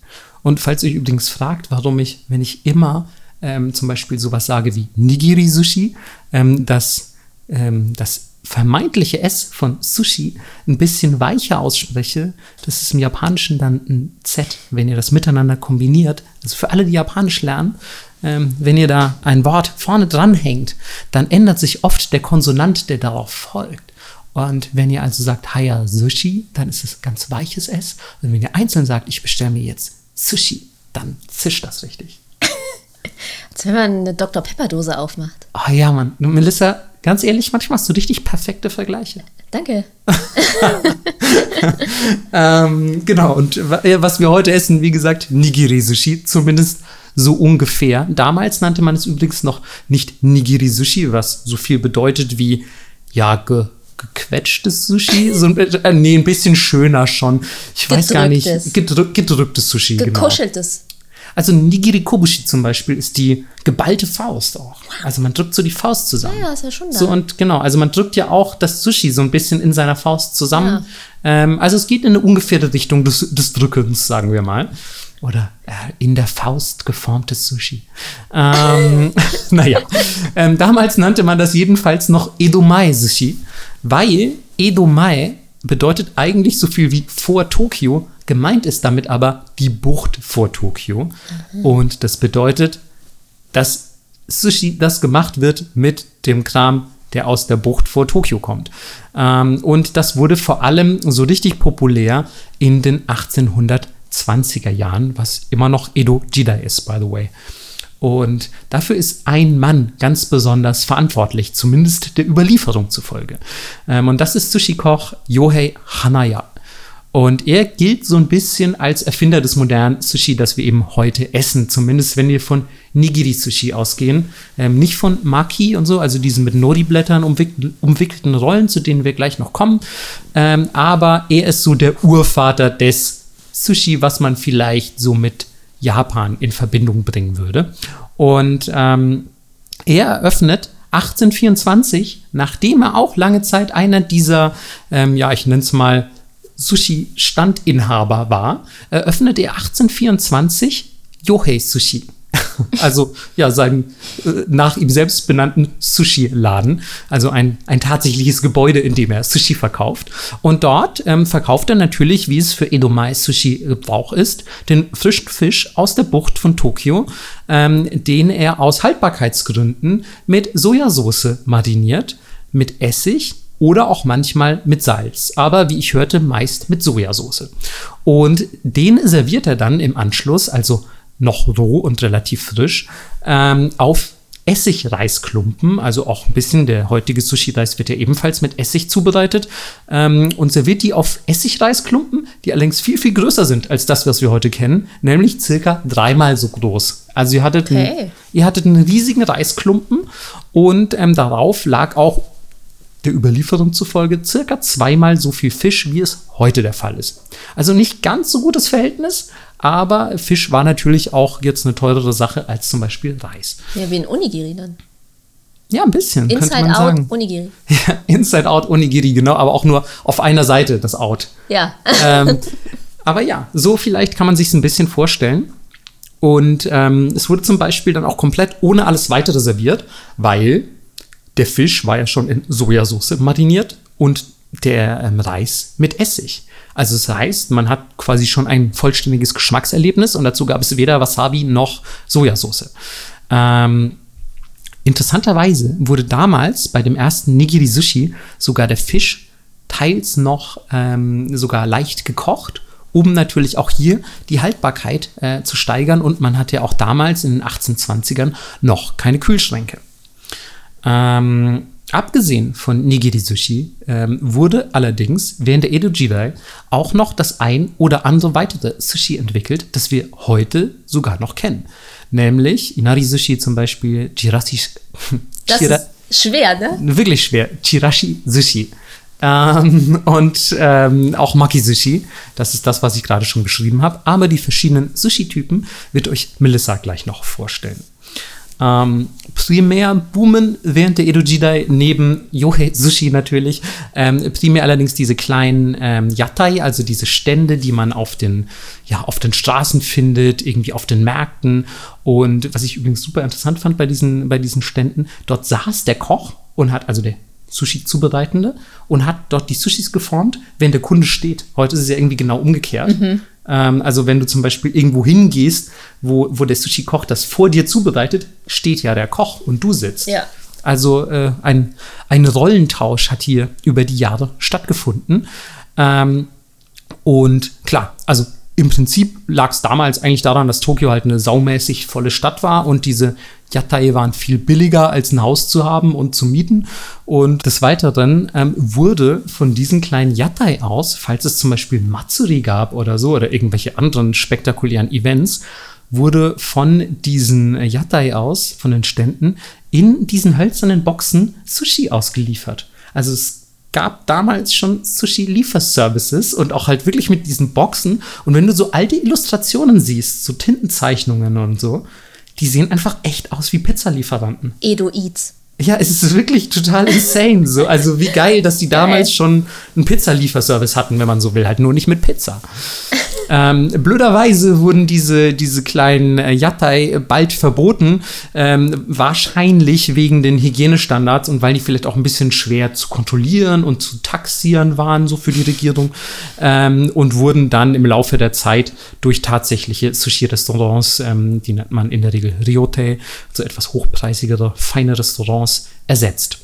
Und falls ihr euch übrigens fragt, warum ich, wenn ich immer ähm, zum Beispiel sowas sage wie Nigiri-Sushi, ähm, das, ähm, das vermeintliche S von Sushi ein bisschen weicher ausspreche, das ist im Japanischen dann ein Z, wenn ihr das miteinander kombiniert. Also für alle, die Japanisch lernen, ähm, wenn ihr da ein Wort vorne dran hängt, dann ändert sich oft der Konsonant, der darauf folgt. Und wenn ihr also sagt Haya Sushi, dann ist es ganz weiches S. Und wenn ihr einzeln sagt, ich bestelle mir jetzt Sushi, dann zischt das richtig. Als wenn man eine Dr. Pepper Dose aufmacht. Oh ja, Mann. Melissa, ganz ehrlich, manchmal hast du richtig perfekte Vergleiche. Danke. Ähm, genau, und wa- was wir heute essen, wie gesagt, Nigiri-Sushi, zumindest so ungefähr. Damals nannte man es übrigens noch nicht Nigiri-Sushi, was so viel bedeutet wie, ja, ge gequetschtes Sushi. So ein, äh, nee, ein bisschen schöner schon. Ich weiß gar nicht. Gedrücktes. Gedrück, gedrücktes Sushi, genau. Gekuscheltes. Also Nigiri Kobushi zum Beispiel ist die geballte Faust auch. Also man drückt so die Faust zusammen. Ja, ist ja schon da. So und genau, also man drückt ja auch das Sushi so ein bisschen in seiner Faust zusammen. Ja. Ähm, also es geht in eine ungefähre Richtung des, des Drückens, sagen wir mal. Oder äh, in der Faust geformtes Sushi. Ähm, naja, ähm, damals nannte man das jedenfalls noch Edomai Sushi, weil Edomai bedeutet eigentlich so viel wie vor Tokio. Gemeint ist damit aber die Bucht vor Tokio. Und das bedeutet, dass Sushi, das gemacht wird mit dem Kram, der aus der Bucht vor Tokio kommt. Ähm, und das wurde vor allem so richtig populär in den 1820er Jahren, was immer noch Edo Jidai ist, by the way. Und dafür ist ein Mann ganz besonders verantwortlich, zumindest der Überlieferung zufolge. Ähm, und das ist Sushi-Koch Yohei Hanaya. Und er gilt so ein bisschen als Erfinder des modernen Sushi, das wir eben heute essen. Zumindest wenn wir von Nigiri-Sushi ausgehen. Ähm, nicht von Maki und so, also diesen mit Nori-Blättern umwick umwickelten Rollen, zu denen wir gleich noch kommen. Ähm, aber er ist so der Urvater des Sushi, was man vielleicht so mit Japan in Verbindung bringen würde. Und ähm, er eröffnet 1824, nachdem er auch lange Zeit einer dieser, ähm, ja, ich nenne es mal Sushi-Standinhaber war, eröffnete er 1824 Yohei Sushi. Also ja, seinen äh, nach ihm selbst benannten Sushi-Laden. Also ein, ein tatsächliches Gebäude, in dem er Sushi verkauft. Und dort ähm, verkauft er natürlich, wie es für Edomai Sushi Gebrauch ist, den frischen Fisch aus der Bucht von Tokio, ähm, den er aus Haltbarkeitsgründen mit Sojasauce mariniert, mit Essig oder auch manchmal mit Salz, aber wie ich hörte, meist mit Sojasauce. Und den serviert er dann im Anschluss, also noch roh und relativ frisch, ähm, auf Essigreisklumpen, also auch ein bisschen, der heutige Sushi-Reis wird ja ebenfalls mit Essig zubereitet ähm, und serviert die auf Essigreisklumpen, die allerdings viel, viel größer sind als das, was wir heute kennen, nämlich circa dreimal so groß. Also ihr hattet, Okay. einen, ihr hattet einen riesigen Reisklumpen und ähm, darauf lag auch der Überlieferung zufolge circa zweimal so viel Fisch, wie es heute der Fall ist. Also nicht ganz so gutes Verhältnis, aber Fisch war natürlich auch jetzt eine teurere Sache als zum Beispiel Reis. Ja, wie ein Onigiri dann. Ja, ein bisschen, Inside out sagen. Onigiri. Ja, Inside Out Onigiri, genau, aber auch nur auf einer Seite das Out. Ja. ähm, aber ja, so vielleicht kann man sich ein bisschen vorstellen. Und ähm, es wurde zum Beispiel dann auch komplett ohne alles weitere serviert, weil der Fisch war ja schon in Sojasauce mariniert und der ähm, Reis mit Essig. Also das heißt, man hat quasi schon ein vollständiges Geschmackserlebnis und dazu gab es weder Wasabi noch Sojasauce. Ähm, Interessanterweise wurde damals bei dem ersten Nigiri Sushi sogar der Fisch teils noch ähm, sogar leicht gekocht, um natürlich auch hier die Haltbarkeit äh, zu steigern. Und man hatte ja auch damals in den 1820ern noch keine Kühlschränke. Ähm, abgesehen von Nigiri Sushi ähm, wurde allerdings während der Edo Jidai auch noch das ein oder andere weitere Sushi entwickelt, das wir heute sogar noch kennen. Nämlich Inari Sushi zum Beispiel, Chirashi, Das Chira, ist schwer, ne? wirklich schwer, Chirashi Sushi. Ähm, und ähm, auch Maki Sushi, das ist das, was ich gerade schon beschrieben habe. Aber die verschiedenen Sushi-Typen wird euch Melissa gleich noch vorstellen. Ähm, primär boomen während der Edo Jidai neben Yohei Sushi natürlich, ähm, primär allerdings diese kleinen ähm, Yatai, also diese Stände, die man auf den, ja, auf den Straßen findet, irgendwie auf den Märkten. Und was ich übrigens super interessant fand bei diesen, bei diesen Ständen, dort saß der Koch und hat, also der Sushi-Zubereitende, und hat dort die Sushis geformt, wenn der Kunde steht. Heute ist es ja irgendwie genau umgekehrt. Ähm, also wenn du zum Beispiel irgendwo hingehst, wo, wo der Sushi-Koch das vor dir zubereitet, steht ja der Koch und du sitzt. Ja. Also äh, ein, ein Rollentausch hat hier über die Jahre stattgefunden. Ähm, und klar, also im Prinzip lag es damals eigentlich daran, dass Tokio halt eine saumäßig volle Stadt war und diese Yatai waren viel billiger als ein Haus zu haben und zu mieten. Und des Weiteren ähm, wurde von diesen kleinen Yatai aus, falls es zum Beispiel Matsuri gab oder so oder irgendwelche anderen spektakulären Events, wurde von diesen Yatai aus, von den Ständen, in diesen hölzernen Boxen Sushi ausgeliefert. Also es gab damals schon Sushi-Lieferservices und auch halt wirklich mit diesen Boxen. Und wenn du so alte Illustrationen siehst, so Tintenzeichnungen und so, die sehen einfach echt aus wie Pizzalieferanten. Edo Eats. Ja, es ist wirklich total insane. So, also wie geil, dass die damals schon einen Pizzalieferservice hatten, wenn man so will, halt nur nicht mit Pizza. ähm, blöderweise wurden diese, diese kleinen äh, Yatai bald verboten, ähm, wahrscheinlich wegen den Hygienestandards und weil die vielleicht auch ein bisschen schwer zu kontrollieren und zu taxieren waren, so für die Regierung, ähm, und wurden dann im Laufe der Zeit durch tatsächliche Sushi-Restaurants, ähm, die nennt man in der Regel Ryote, so etwas hochpreisigere, feine Restaurants, ersetzt.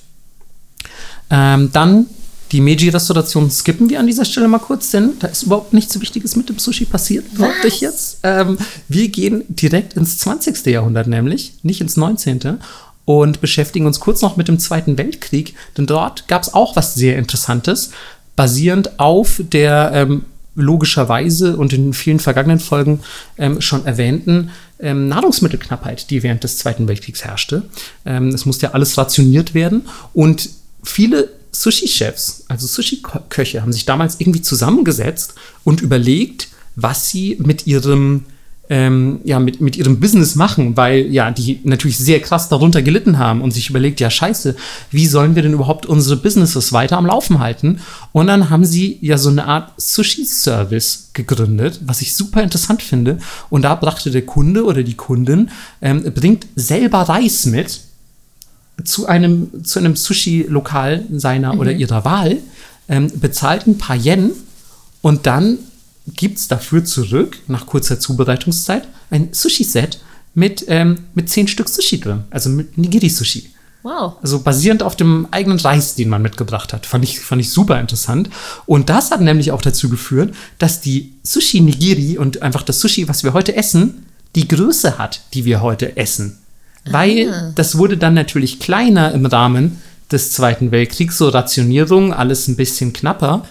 Ähm, dann die Meiji-Restauration skippen wir an dieser Stelle mal kurz, denn da ist überhaupt nichts Wichtiges mit dem Sushi passiert, behaupte ich jetzt. Ähm, wir gehen direkt ins 20. Jahrhundert nämlich, nicht ins 19. und beschäftigen uns kurz noch mit dem Zweiten Weltkrieg, denn dort gab es auch was sehr Interessantes, basierend auf der ähm, logischerweise und in vielen vergangenen Folgen ähm, schon erwähnten ähm, Nahrungsmittelknappheit, die während des Zweiten Weltkriegs herrschte. Ähm, es musste ja alles rationiert werden und viele Sushi-Chefs, also Sushi-Köche, haben sich damals irgendwie zusammengesetzt und überlegt, was sie mit ihrem ähm, ja, mit, mit ihrem Business machen, weil ja, die natürlich sehr krass darunter gelitten haben und sich überlegt, ja, scheiße, wie sollen wir denn überhaupt unsere Businesses weiter am Laufen halten? Und dann haben sie ja so eine Art Sushi-Service gegründet, was ich super interessant finde. Und da brachte der Kunde oder die Kundin, ähm, bringt selber Reis mit zu einem, zu einem Sushi-Lokal seiner oder ihrer Wahl, ähm, bezahlt ein paar Yen und dann gibt es dafür zurück, nach kurzer Zubereitungszeit, ein Sushi-Set mit, ähm, mit zehn Stück Sushi drin, also mit Nigiri-Sushi. Wow. Also basierend auf dem eigenen Reis, den man mitgebracht hat. Fand ich, fand ich super interessant. Und das hat nämlich auch dazu geführt, dass die Sushi Nigiri und einfach das Sushi, was wir heute essen, die Größe hat, die wir heute essen. Weil Ah. das wurde dann natürlich kleiner im Rahmen des Zweiten Weltkriegs, so Rationierung, alles ein bisschen knapper.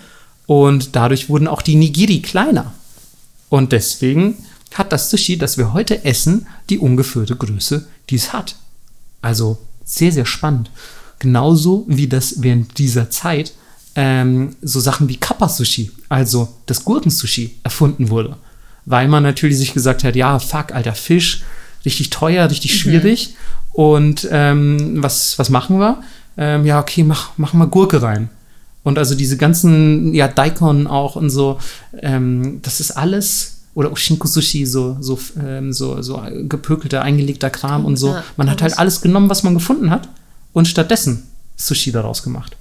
Und dadurch wurden auch die Nigiri kleiner. Und deswegen hat das Sushi, das wir heute essen, die ungefährte Größe, die es hat. Also sehr, sehr spannend. Genauso wie das während dieser Zeit ähm, so Sachen wie Kappa-Sushi, also das Gurkensushi, erfunden wurde. Weil man natürlich sich gesagt hat, ja, fuck, alter Fisch, richtig teuer, richtig schwierig. Und ähm, was, was machen wir? Ähm, ja, okay, mach, mach mal Gurke rein. Und also diese ganzen, ja, Daikon auch und so, ähm, das ist alles, oder Oshinko-Sushi, so, so, ähm, so, so gepökelter, eingelegter Kram und so. Ja, man hat halt alles genommen, was man gefunden hat und stattdessen Sushi daraus gemacht.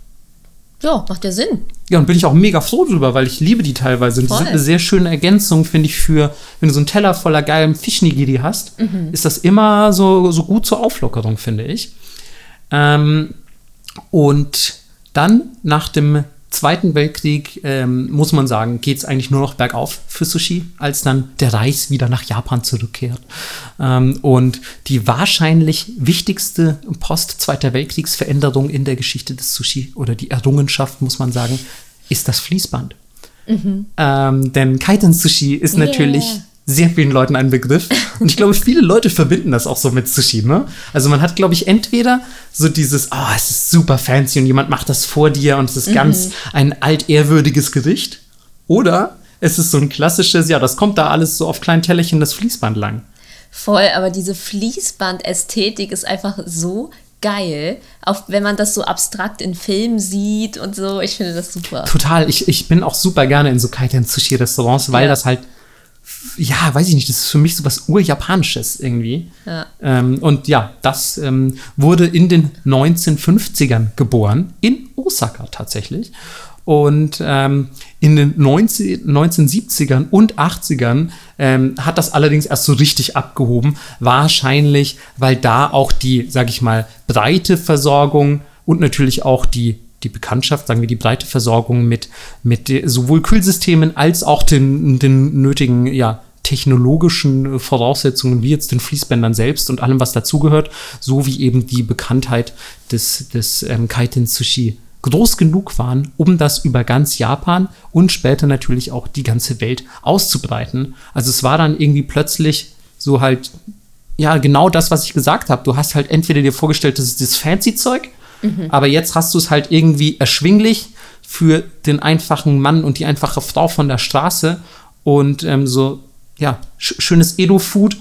Ja, macht ja Sinn. Ja, und bin ich auch mega froh drüber, weil ich liebe die teilweise. Und die sind eine sehr schöne Ergänzung, finde ich, für, wenn du so einen Teller voller geilem Fischnigiri hast, ist das immer so, so gut zur Auflockerung, finde ich. Ähm, und dann nach dem Zweiten Weltkrieg, ähm, muss man sagen, geht es eigentlich nur noch bergauf für Sushi, als dann der Reis wieder nach Japan zurückkehrt. Ähm, und die wahrscheinlich wichtigste Post-Zweiter Weltkriegsveränderung in der Geschichte des Sushi oder die Errungenschaft, muss man sagen, ist das Fließband. Ähm, denn Kaiten Sushi ist Yeah. natürlich sehr vielen Leuten ein Begriff. Und ich glaube, viele Leute verbinden das auch so mit Sushi, ne? Also man hat, glaube ich, entweder so dieses, oh, es ist super fancy und jemand macht das vor dir und es ist ganz ein altehrwürdiges Gericht. Oder es ist so ein klassisches, ja, das kommt da alles so auf kleinen Tellerchen das Fließband lang. Voll, aber diese Fließband-Ästhetik ist einfach so geil. Auch wenn man das so abstrakt in Filmen sieht und so. Ich finde das super. Total. Ich, ich bin auch super gerne in so Kaiten Sushi Restaurants, weil Ja. das halt, ja, weiß ich nicht, das ist für mich so was Urjapanisches irgendwie. Ja. Ähm, und ja, das ähm, wurde in den 1950ern geboren, in Osaka tatsächlich. Und ähm, in den 19, 1970ern und 80ern ähm, hat das allerdings erst so richtig abgehoben. Wahrscheinlich, weil da auch die, sag ich mal, breite Versorgung und natürlich auch die, die Bekanntschaft, sagen wir, die breite Versorgung mit, mit sowohl Kühlsystemen als auch den, den nötigen, ja, technologischen Voraussetzungen, wie jetzt den Fließbändern selbst und allem, was dazugehört, sowie eben die Bekanntheit des, des ähm, Kaiten Sushi groß genug waren, um das über ganz Japan und später natürlich auch die ganze Welt auszubreiten. Also es war dann irgendwie plötzlich so halt, ja, genau das, was ich gesagt habe. Du hast halt entweder dir vorgestellt, das ist das Fancy-Zeug, aber jetzt hast du es halt irgendwie erschwinglich für den einfachen Mann und die einfache Frau von der Straße und ähm, so, ja, sch schönes Edo-Food,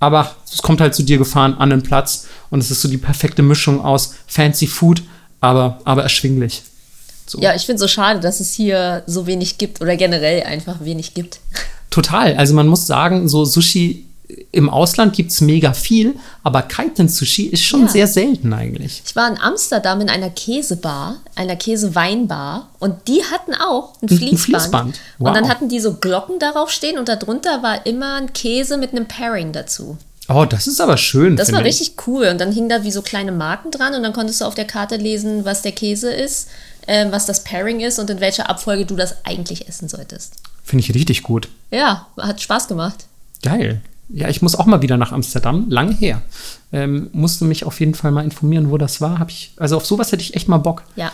aber es kommt halt zu dir gefahren an den Platz und es ist so die perfekte Mischung aus Fancy Food, aber, aber erschwinglich. So. Ja, ich finde so schade, dass es hier so wenig gibt oder generell einfach wenig gibt. Total. Also man muss sagen, so Sushi im Ausland gibt es mega viel, aber Kaiten Sushi ist schon Ja. sehr selten eigentlich. Ich war in Amsterdam in einer Käsebar, einer Käseweinbar und die hatten auch ein Ein- ein Fließband. Fließband. Und dann Wow. hatten die so Glocken darauf stehen und darunter war immer ein Käse mit einem Pairing dazu. Oh, das ist aber schön. Das war ich. richtig cool. Und dann hingen da wie so kleine Marken dran und dann konntest du auf der Karte lesen, was der Käse ist, ähm, was das Pairing ist und in welcher Abfolge du das eigentlich essen solltest. Finde ich richtig gut. Ja, hat Spaß gemacht. Geil. Ja, ich muss auch mal wieder nach Amsterdam. Lange her. Ähm, musste mich auf jeden Fall mal informieren, wo das war. Hab ich, also auf sowas hätte ich echt mal Bock. Ja.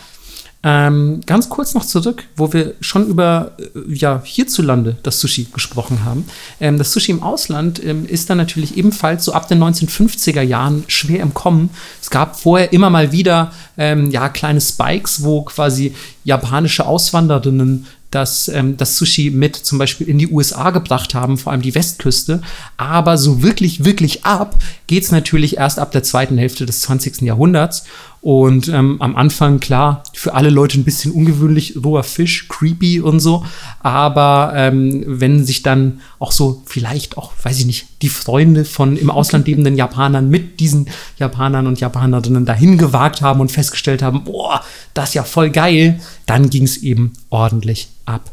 Ähm, ganz kurz noch zurück, wo wir schon über äh, ja, hierzulande das Sushi gesprochen haben. Ähm, das Sushi im Ausland ähm, ist dann natürlich ebenfalls so ab den 1950er Jahren schwer im Kommen. Es gab vorher immer mal wieder ähm, ja, kleine Spikes, wo quasi japanische Auswanderinnen das, ähm, das Sushi mit zum Beispiel in die USA gebracht haben, vor allem die Westküste. Aber so wirklich, wirklich ab geht es natürlich erst ab der zweiten Hälfte des 20. Jahrhunderts. Und ähm, am Anfang, klar, für alle Leute ein bisschen ungewöhnlich, roher Fisch, creepy und so. Aber ähm, wenn sich dann auch so vielleicht auch, weiß ich nicht, die Freunde von im Ausland lebenden Japanern mit diesen Japanern und Japanerinnen dahin gewagt haben und festgestellt haben, boah, das ist ja voll geil, dann ging es eben ordentlich ab.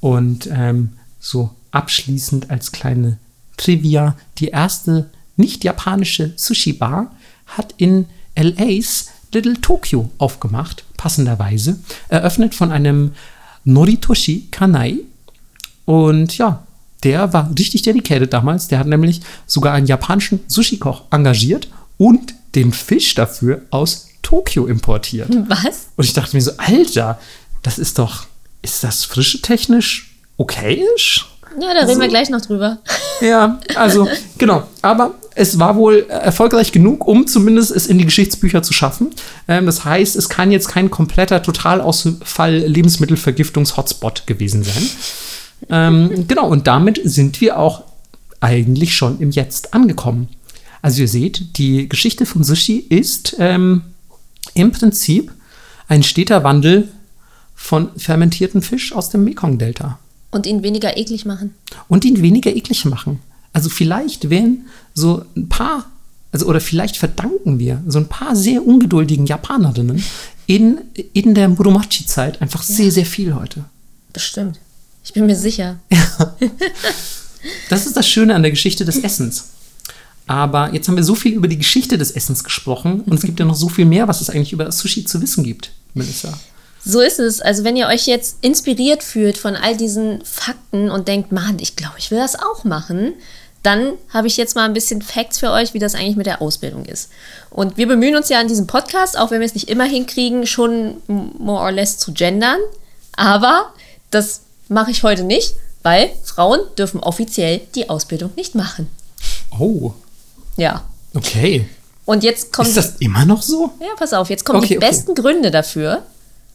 Und ähm, so abschließend als kleine Trivia, die erste nicht japanische Sushi-Bar hat in LA's Little Tokyo aufgemacht, passenderweise, eröffnet von einem Noritoshi Kanai. Und ja, der war richtig dedicated damals. Der hat nämlich sogar einen japanischen Sushi-Koch engagiert und den Fisch dafür aus Tokio importiert. Was? Und ich dachte mir so, Alter, das ist doch, ist das frische technisch okayisch? Ja, da reden wir gleich noch drüber. Ja, also genau. Aber es war wohl erfolgreich genug, um zumindest es in die Geschichtsbücher zu schaffen. Ähm, das heißt, es kann jetzt kein kompletter Totalausfall Lebensmittelvergiftungs-Hotspot gewesen sein. ähm, genau, und damit sind wir auch eigentlich schon im Jetzt angekommen. Also ihr seht, die Geschichte vom Sushi ist ähm, im Prinzip ein steter Wandel von fermentierten Fisch aus dem Mekong-Delta. Und ihn weniger eklig machen. Und ihn weniger eklig machen. Also vielleicht wären so ein paar, also oder vielleicht verdanken wir so ein paar sehr ungeduldigen Japanerinnen in, in der Muromachi-Zeit einfach ja. sehr, sehr viel heute. Bestimmt. Ich bin mir sicher. Ja. Das ist das Schöne an der Geschichte des Essens. Aber jetzt haben wir so viel über die Geschichte des Essens gesprochen und es gibt ja noch so viel mehr, was es eigentlich über Sushi zu wissen gibt, Melissa. So ist es. Also wenn ihr euch jetzt inspiriert fühlt von all diesen Fakten und denkt, Mann, ich glaube, ich will das auch machen, dann habe ich jetzt mal ein bisschen Facts für euch, wie das eigentlich mit der Ausbildung ist. Und wir bemühen uns ja an diesem Podcast, auch wenn wir es nicht immer hinkriegen, schon more or less zu gendern. Aber das mache ich heute nicht, weil Frauen dürfen offiziell die Ausbildung nicht machen. Oh. Ja. Okay. Und jetzt kommt. Ist das immer noch so? Ja, pass auf, jetzt kommen okay, die okay. besten Gründe dafür,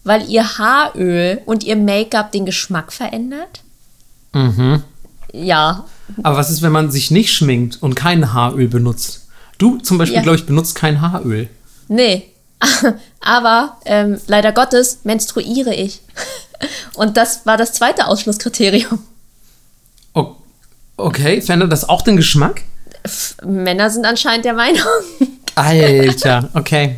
weil ihr Haaröl und ihr Make-up den Geschmack verändert. Mhm. Ja. Aber was ist, wenn man sich nicht schminkt und kein Haaröl benutzt? Du zum Beispiel, ja. glaube ich, benutzt kein Haaröl. Nee. Aber ähm, leider Gottes menstruiere ich. Und das war das zweite Ausschlusskriterium. Okay, verändert das auch den Geschmack? Männer sind anscheinend der Meinung. Alter, okay.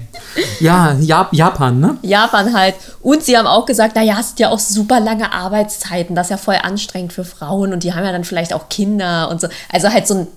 Ja, Japan, ne? Japan halt. Und sie haben auch gesagt, naja, es sind ja auch super lange Arbeitszeiten. Das ist ja voll anstrengend für Frauen und die haben ja dann vielleicht auch Kinder und so. Also halt so ein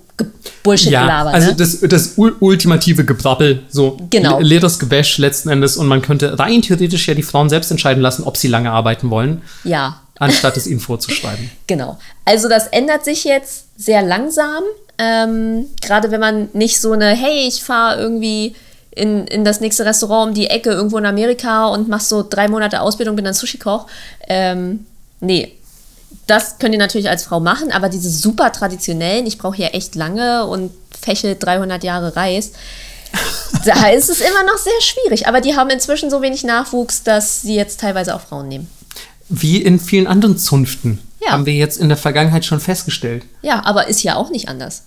Bullshit-Gelaber. Ja, also ne? das, das ultimative Gebrabbel, so genau. leeres Gewäsch letzten Endes und man könnte rein theoretisch ja die Frauen selbst entscheiden lassen, ob sie lange arbeiten wollen. Ja. Anstatt es ihnen vorzuschreiben. genau. Also das ändert sich jetzt sehr langsam. Ähm, Gerade wenn man nicht so eine, hey, ich fahre irgendwie in, in das nächste Restaurant um die Ecke irgendwo in Amerika und mach so drei Monate Ausbildung, bin dann Sushi-Koch. Ähm, nee, das könnt ihr natürlich als Frau machen, aber diese super traditionellen, ich brauche hier echt lange und fächel 300 Jahre Reis, da ist es immer noch sehr schwierig. Aber die haben inzwischen so wenig Nachwuchs, dass sie jetzt teilweise auch Frauen nehmen. Wie in vielen anderen Zunften. Ja. Haben wir jetzt in der Vergangenheit schon festgestellt. Ja, aber ist ja auch nicht anders.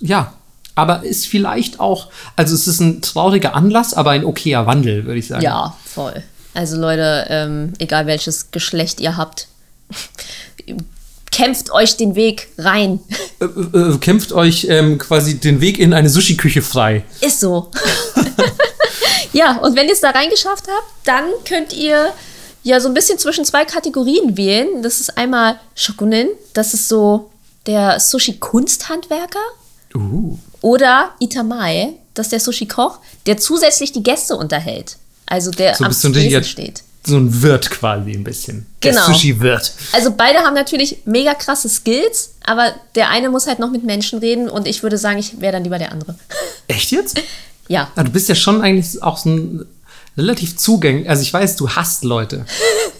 Ja, aber ist vielleicht auch, also es ist ein trauriger Anlass, aber ein okayer Wandel, würde ich sagen. Ja, voll. Also Leute, ähm, egal welches Geschlecht ihr habt, kämpft euch den Weg rein. Äh, äh, kämpft euch ähm, quasi den Weg in eine Sushi-Küche frei. Ist so. ja, und wenn ihr es da reingeschafft habt, dann könnt ihr ja so ein bisschen zwischen zwei Kategorien wählen. Das ist einmal Shokunin, das ist so der Sushi-Kunsthandwerker. Uh. Oder Itamae, das ist der Sushi-Koch, der zusätzlich die Gäste unterhält. Also der so am Tresen steht. So ein Wirt quasi ein bisschen. Genau. Der Sushi-Wirt. Also beide haben natürlich mega krasse Skills, aber der eine muss halt noch mit Menschen reden und ich würde sagen, ich wäre dann lieber der andere. Echt jetzt? Ja. Aber du bist ja schon eigentlich auch so ein relativ zugänglich. Also ich weiß, du hasst Leute,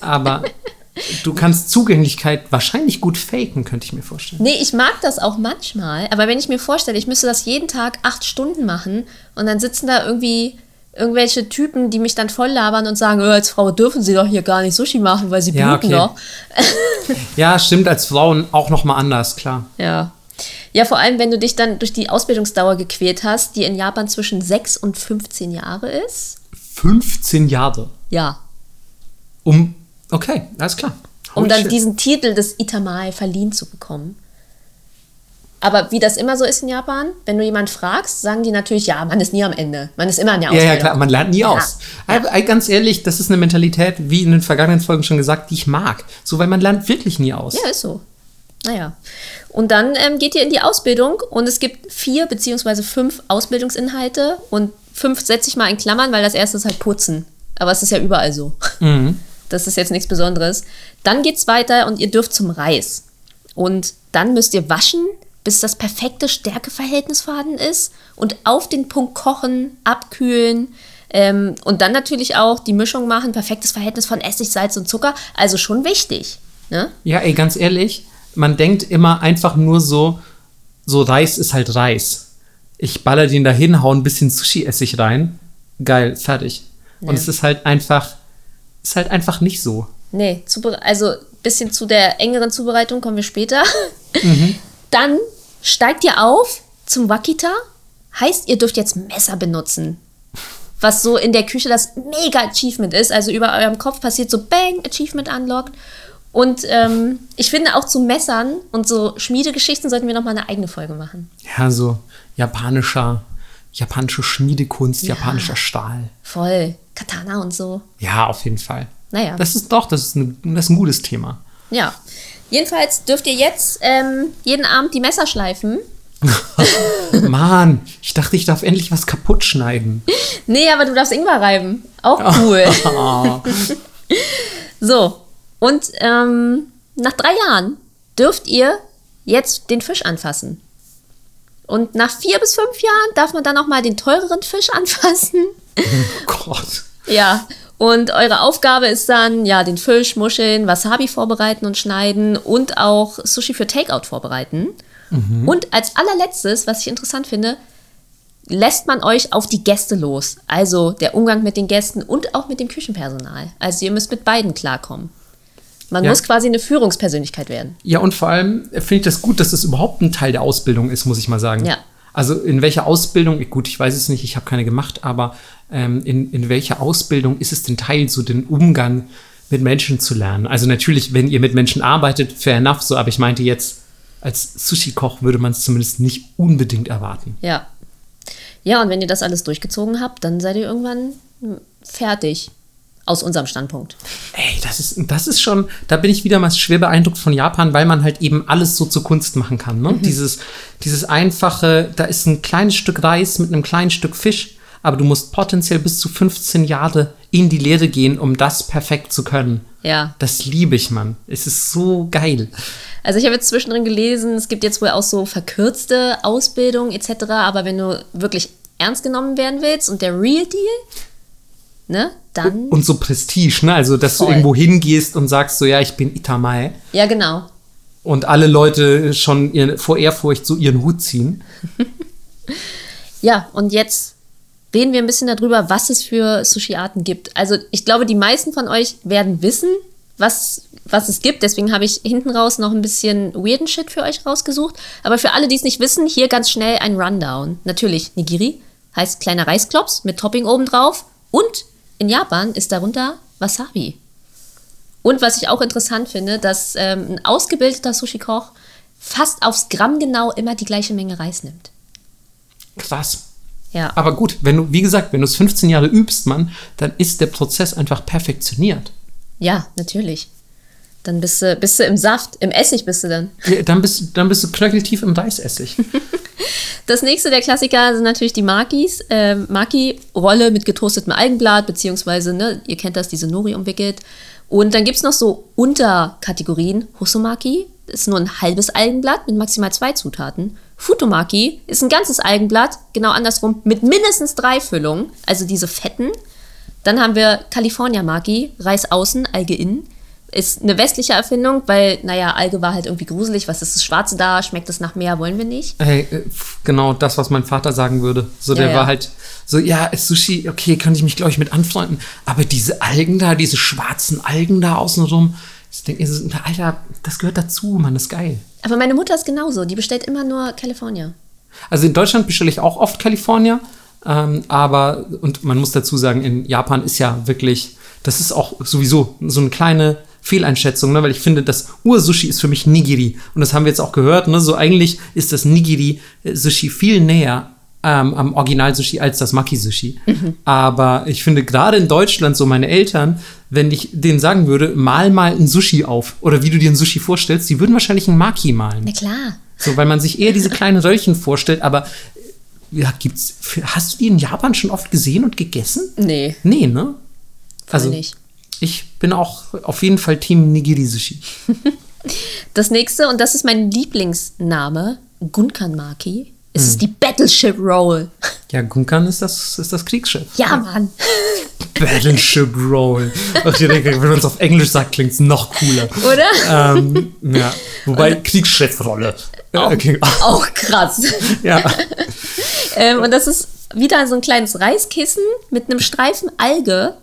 aber du kannst Zugänglichkeit wahrscheinlich gut faken, könnte ich mir vorstellen. Nee, ich mag das auch manchmal, aber wenn ich mir vorstelle, ich müsste das jeden Tag acht Stunden machen und dann sitzen da irgendwie irgendwelche Typen, die mich dann voll labern und sagen, oh, als Frau dürfen sie doch hier gar nicht Sushi machen, weil sie ja, bluten okay. doch. ja, stimmt, als Frauen auch noch mal anders, klar. Ja. Ja, vor allem, wenn du dich dann durch die Ausbildungsdauer gequält hast, die in Japan zwischen 6 und 15 Jahre ist. 15 Jahre. Ja. Um, okay, alles klar. Holy um dann shit. diesen Titel des Itamae verliehen zu bekommen. Aber wie das immer so ist in Japan, wenn du jemand fragst, sagen die natürlich, ja, man ist nie am Ende. Man ist immer in der Ausbildung. Ja, ja, klar, man lernt nie ja. aus. Aber ja. ganz ehrlich, das ist eine Mentalität, wie in den vergangenen Folgen schon gesagt, die ich mag. So, weil man lernt wirklich nie aus. Ja, ist so. Naja. Und dann ähm, geht ihr in die Ausbildung und es gibt vier beziehungsweise fünf Ausbildungsinhalte und fünf setze ich mal in Klammern, weil das erste ist halt putzen. Aber es ist ja überall so. Das ist jetzt nichts Besonderes. Dann geht's weiter und ihr dürft zum Reis. Und dann müsst ihr waschen, bis das perfekte Stärkeverhältnis vorhanden ist und auf den Punkt kochen, abkühlen ähm, und dann natürlich auch die Mischung machen, perfektes Verhältnis von Essig, Salz und Zucker. Also schon wichtig. Ne? Ja, ey, ganz ehrlich, man denkt immer einfach nur so, so Reis ist halt Reis. Ich baller den da hin, hau ein bisschen Sushi-Essig rein. Geil, fertig. Und Ja. es ist halt einfach, ist halt einfach nicht so. Nee, also bisschen zu der engeren Zubereitung kommen wir später. Dann steigt ihr auf zum Wakita. Heißt, ihr dürft jetzt Messer benutzen. Was so in der Küche das mega Achievement ist. Also über eurem Kopf passiert so Bang, Achievement unlocked. Und ähm, ich finde auch zu Messern und so Schmiedegeschichten sollten wir nochmal eine eigene Folge machen. Ja, so japanischer, japanische Schmiedekunst, japanischer Stahl. Voll. Katana und so. Ja, auf jeden Fall. Naja. Das ist doch, das ist, ein, das ist ein gutes Thema. Ja. Jedenfalls dürft ihr jetzt ähm, jeden Abend die Messer schleifen. Mann, ich dachte, ich darf endlich was kaputt schneiden. Nee, aber du darfst Ingwer reiben. Auch cool. So, und ähm, nach drei Jahren dürft ihr jetzt den Fisch anfassen. Und nach vier bis fünf Jahren darf man dann auch mal den teureren Fisch anfassen. Oh Gott. Ja, und eure Aufgabe ist dann, ja, den Fisch, Muscheln, Wasabi vorbereiten und schneiden und auch Sushi für Takeout vorbereiten. Und als allerletztes, was ich interessant finde, lässt man euch auf die Gäste los. Also der Umgang mit den Gästen und auch mit dem Küchenpersonal. Also ihr müsst mit beiden klarkommen. Man Ja. muss quasi eine Führungspersönlichkeit werden. Ja, und vor allem finde ich das gut, dass das überhaupt ein Teil der Ausbildung ist, muss ich mal sagen. Ja. Also in welcher Ausbildung, gut, ich weiß es nicht, ich habe keine gemacht, aber ähm, in, in welcher Ausbildung ist es denn Teil, so den Umgang mit Menschen zu lernen? Also natürlich, wenn ihr mit Menschen arbeitet, fair enough, so, aber ich meinte jetzt, als Sushi-Koch würde man es zumindest nicht unbedingt erwarten. Ja. Ja, und wenn ihr das alles durchgezogen habt, dann seid ihr irgendwann fertig. Aus unserem Standpunkt. Ey, das ist, das ist schon, da bin ich wieder mal schwer beeindruckt von Japan, weil man halt eben alles so zur Kunst machen kann. Ne? Dieses, dieses einfache, da ist ein kleines Stück Reis mit einem kleinen Stück Fisch, aber du musst potenziell bis zu 15 Jahre in die Lehre gehen, um das perfekt zu können. Ja. Das liebe ich, Mann. Es ist so geil. Also ich habe jetzt zwischendrin gelesen, es gibt jetzt wohl auch so verkürzte Ausbildung etc. Aber wenn du wirklich ernst genommen werden willst und der Real Deal, ne, dann Und so Prestige, ne? Also, dass Voll. du irgendwo hingehst und sagst so, ja, ich bin Itamae. ja genau. Und alle Leute schon ihr, vor Ehrfurcht so ihren Hut ziehen. Ja, und jetzt reden wir ein bisschen darüber, was es für Sushi-Arten gibt. Also ich glaube, die meisten von euch werden wissen, was, was es gibt. Deswegen habe ich hinten raus noch ein bisschen weirden Shit für euch rausgesucht. Aber für alle, die es nicht wissen, hier ganz schnell ein Rundown. Natürlich, Nigiri heißt kleiner Reisklops mit Topping obendrauf. Und in Japan ist darunter Wasabi. Und was ich auch interessant finde, dass ähm, ein ausgebildeter Sushi-Koch fast aufs Gramm genau immer die gleiche Menge Reis nimmt. Krass. Ja. Aber gut, wenn du, wie gesagt, wenn du es 15 Jahre übst, Mann, dann ist der Prozess einfach perfektioniert. Ja, natürlich. Dann bist du, bist du im Saft, im Essig bist du dann. Ja, Dann bist, dann bist du knöcheltief im Reisessig. Das nächste der Klassiker sind natürlich die Makis. Ähm, Maki-Rolle mit getoastetem Algenblatt, beziehungsweise, ne, ihr kennt das, diese Nori umwickelt. Und dann gibt es noch so Unterkategorien. Hosomaki ist nur ein halbes Algenblatt mit maximal zwei Zutaten. Futomaki ist ein ganzes Algenblatt, genau andersrum, mit mindestens drei Füllungen, also diese fetten. Dann haben wir California Maki, Reis außen, Alge innen. Ist eine westliche Erfindung, weil, naja, Alge war halt irgendwie gruselig. Was ist das Schwarze da? Schmeckt das nach Meer? Wollen wir nicht? Ey, äh, genau das, was mein Vater sagen würde. So, Ja, der ja. war halt so, ja, Sushi, okay, könnte ich mich, glaube ich, mit anfreunden. Aber diese Algen da, diese schwarzen Algen da außenrum, ich denke, Alter, das gehört dazu, Mann, das ist geil. Aber meine Mutter ist genauso. Die bestellt immer nur California. Also in Deutschland bestelle ich auch oft California, ähm, aber, und man muss dazu sagen, in Japan ist ja wirklich, das ist auch sowieso so eine kleine Fehleinschätzung, ne? weil ich finde, das Ursushi ist für mich Nigiri. Und das haben wir jetzt auch gehört, ne? so eigentlich ist das Nigiri-Sushi viel näher ähm, am Original-Sushi als das Maki-Sushi. Aber ich finde gerade in Deutschland, so meine Eltern, wenn ich denen sagen würde, mal mal ein Sushi auf oder wie du dir ein Sushi vorstellst, die würden wahrscheinlich ein Maki malen. Na klar. So, weil man sich eher diese kleinen Röllchen vorstellt, aber ja, gibt's. Hast du die in Japan schon oft gesehen und gegessen? Nee, Nee, ne? Also, nicht. Ich bin auch auf jeden Fall Team Nigiri Sushi. Das nächste, und das ist mein Lieblingsname, Gunkanmaki, ist Hm. es die Battleship Roll. Ja, Gunkan ist das, ist das Kriegsschiff. Ja, Mann. Battleship Roll. Ich denke, wenn man es auf Englisch sagt, klingt es noch cooler. Oder? ähm, ja. Wobei Kriegsschiffrolle. Ja, okay. Auch krass. ja. ähm, und das ist wieder so ein kleines Reiskissen mit einem Streifen Alge.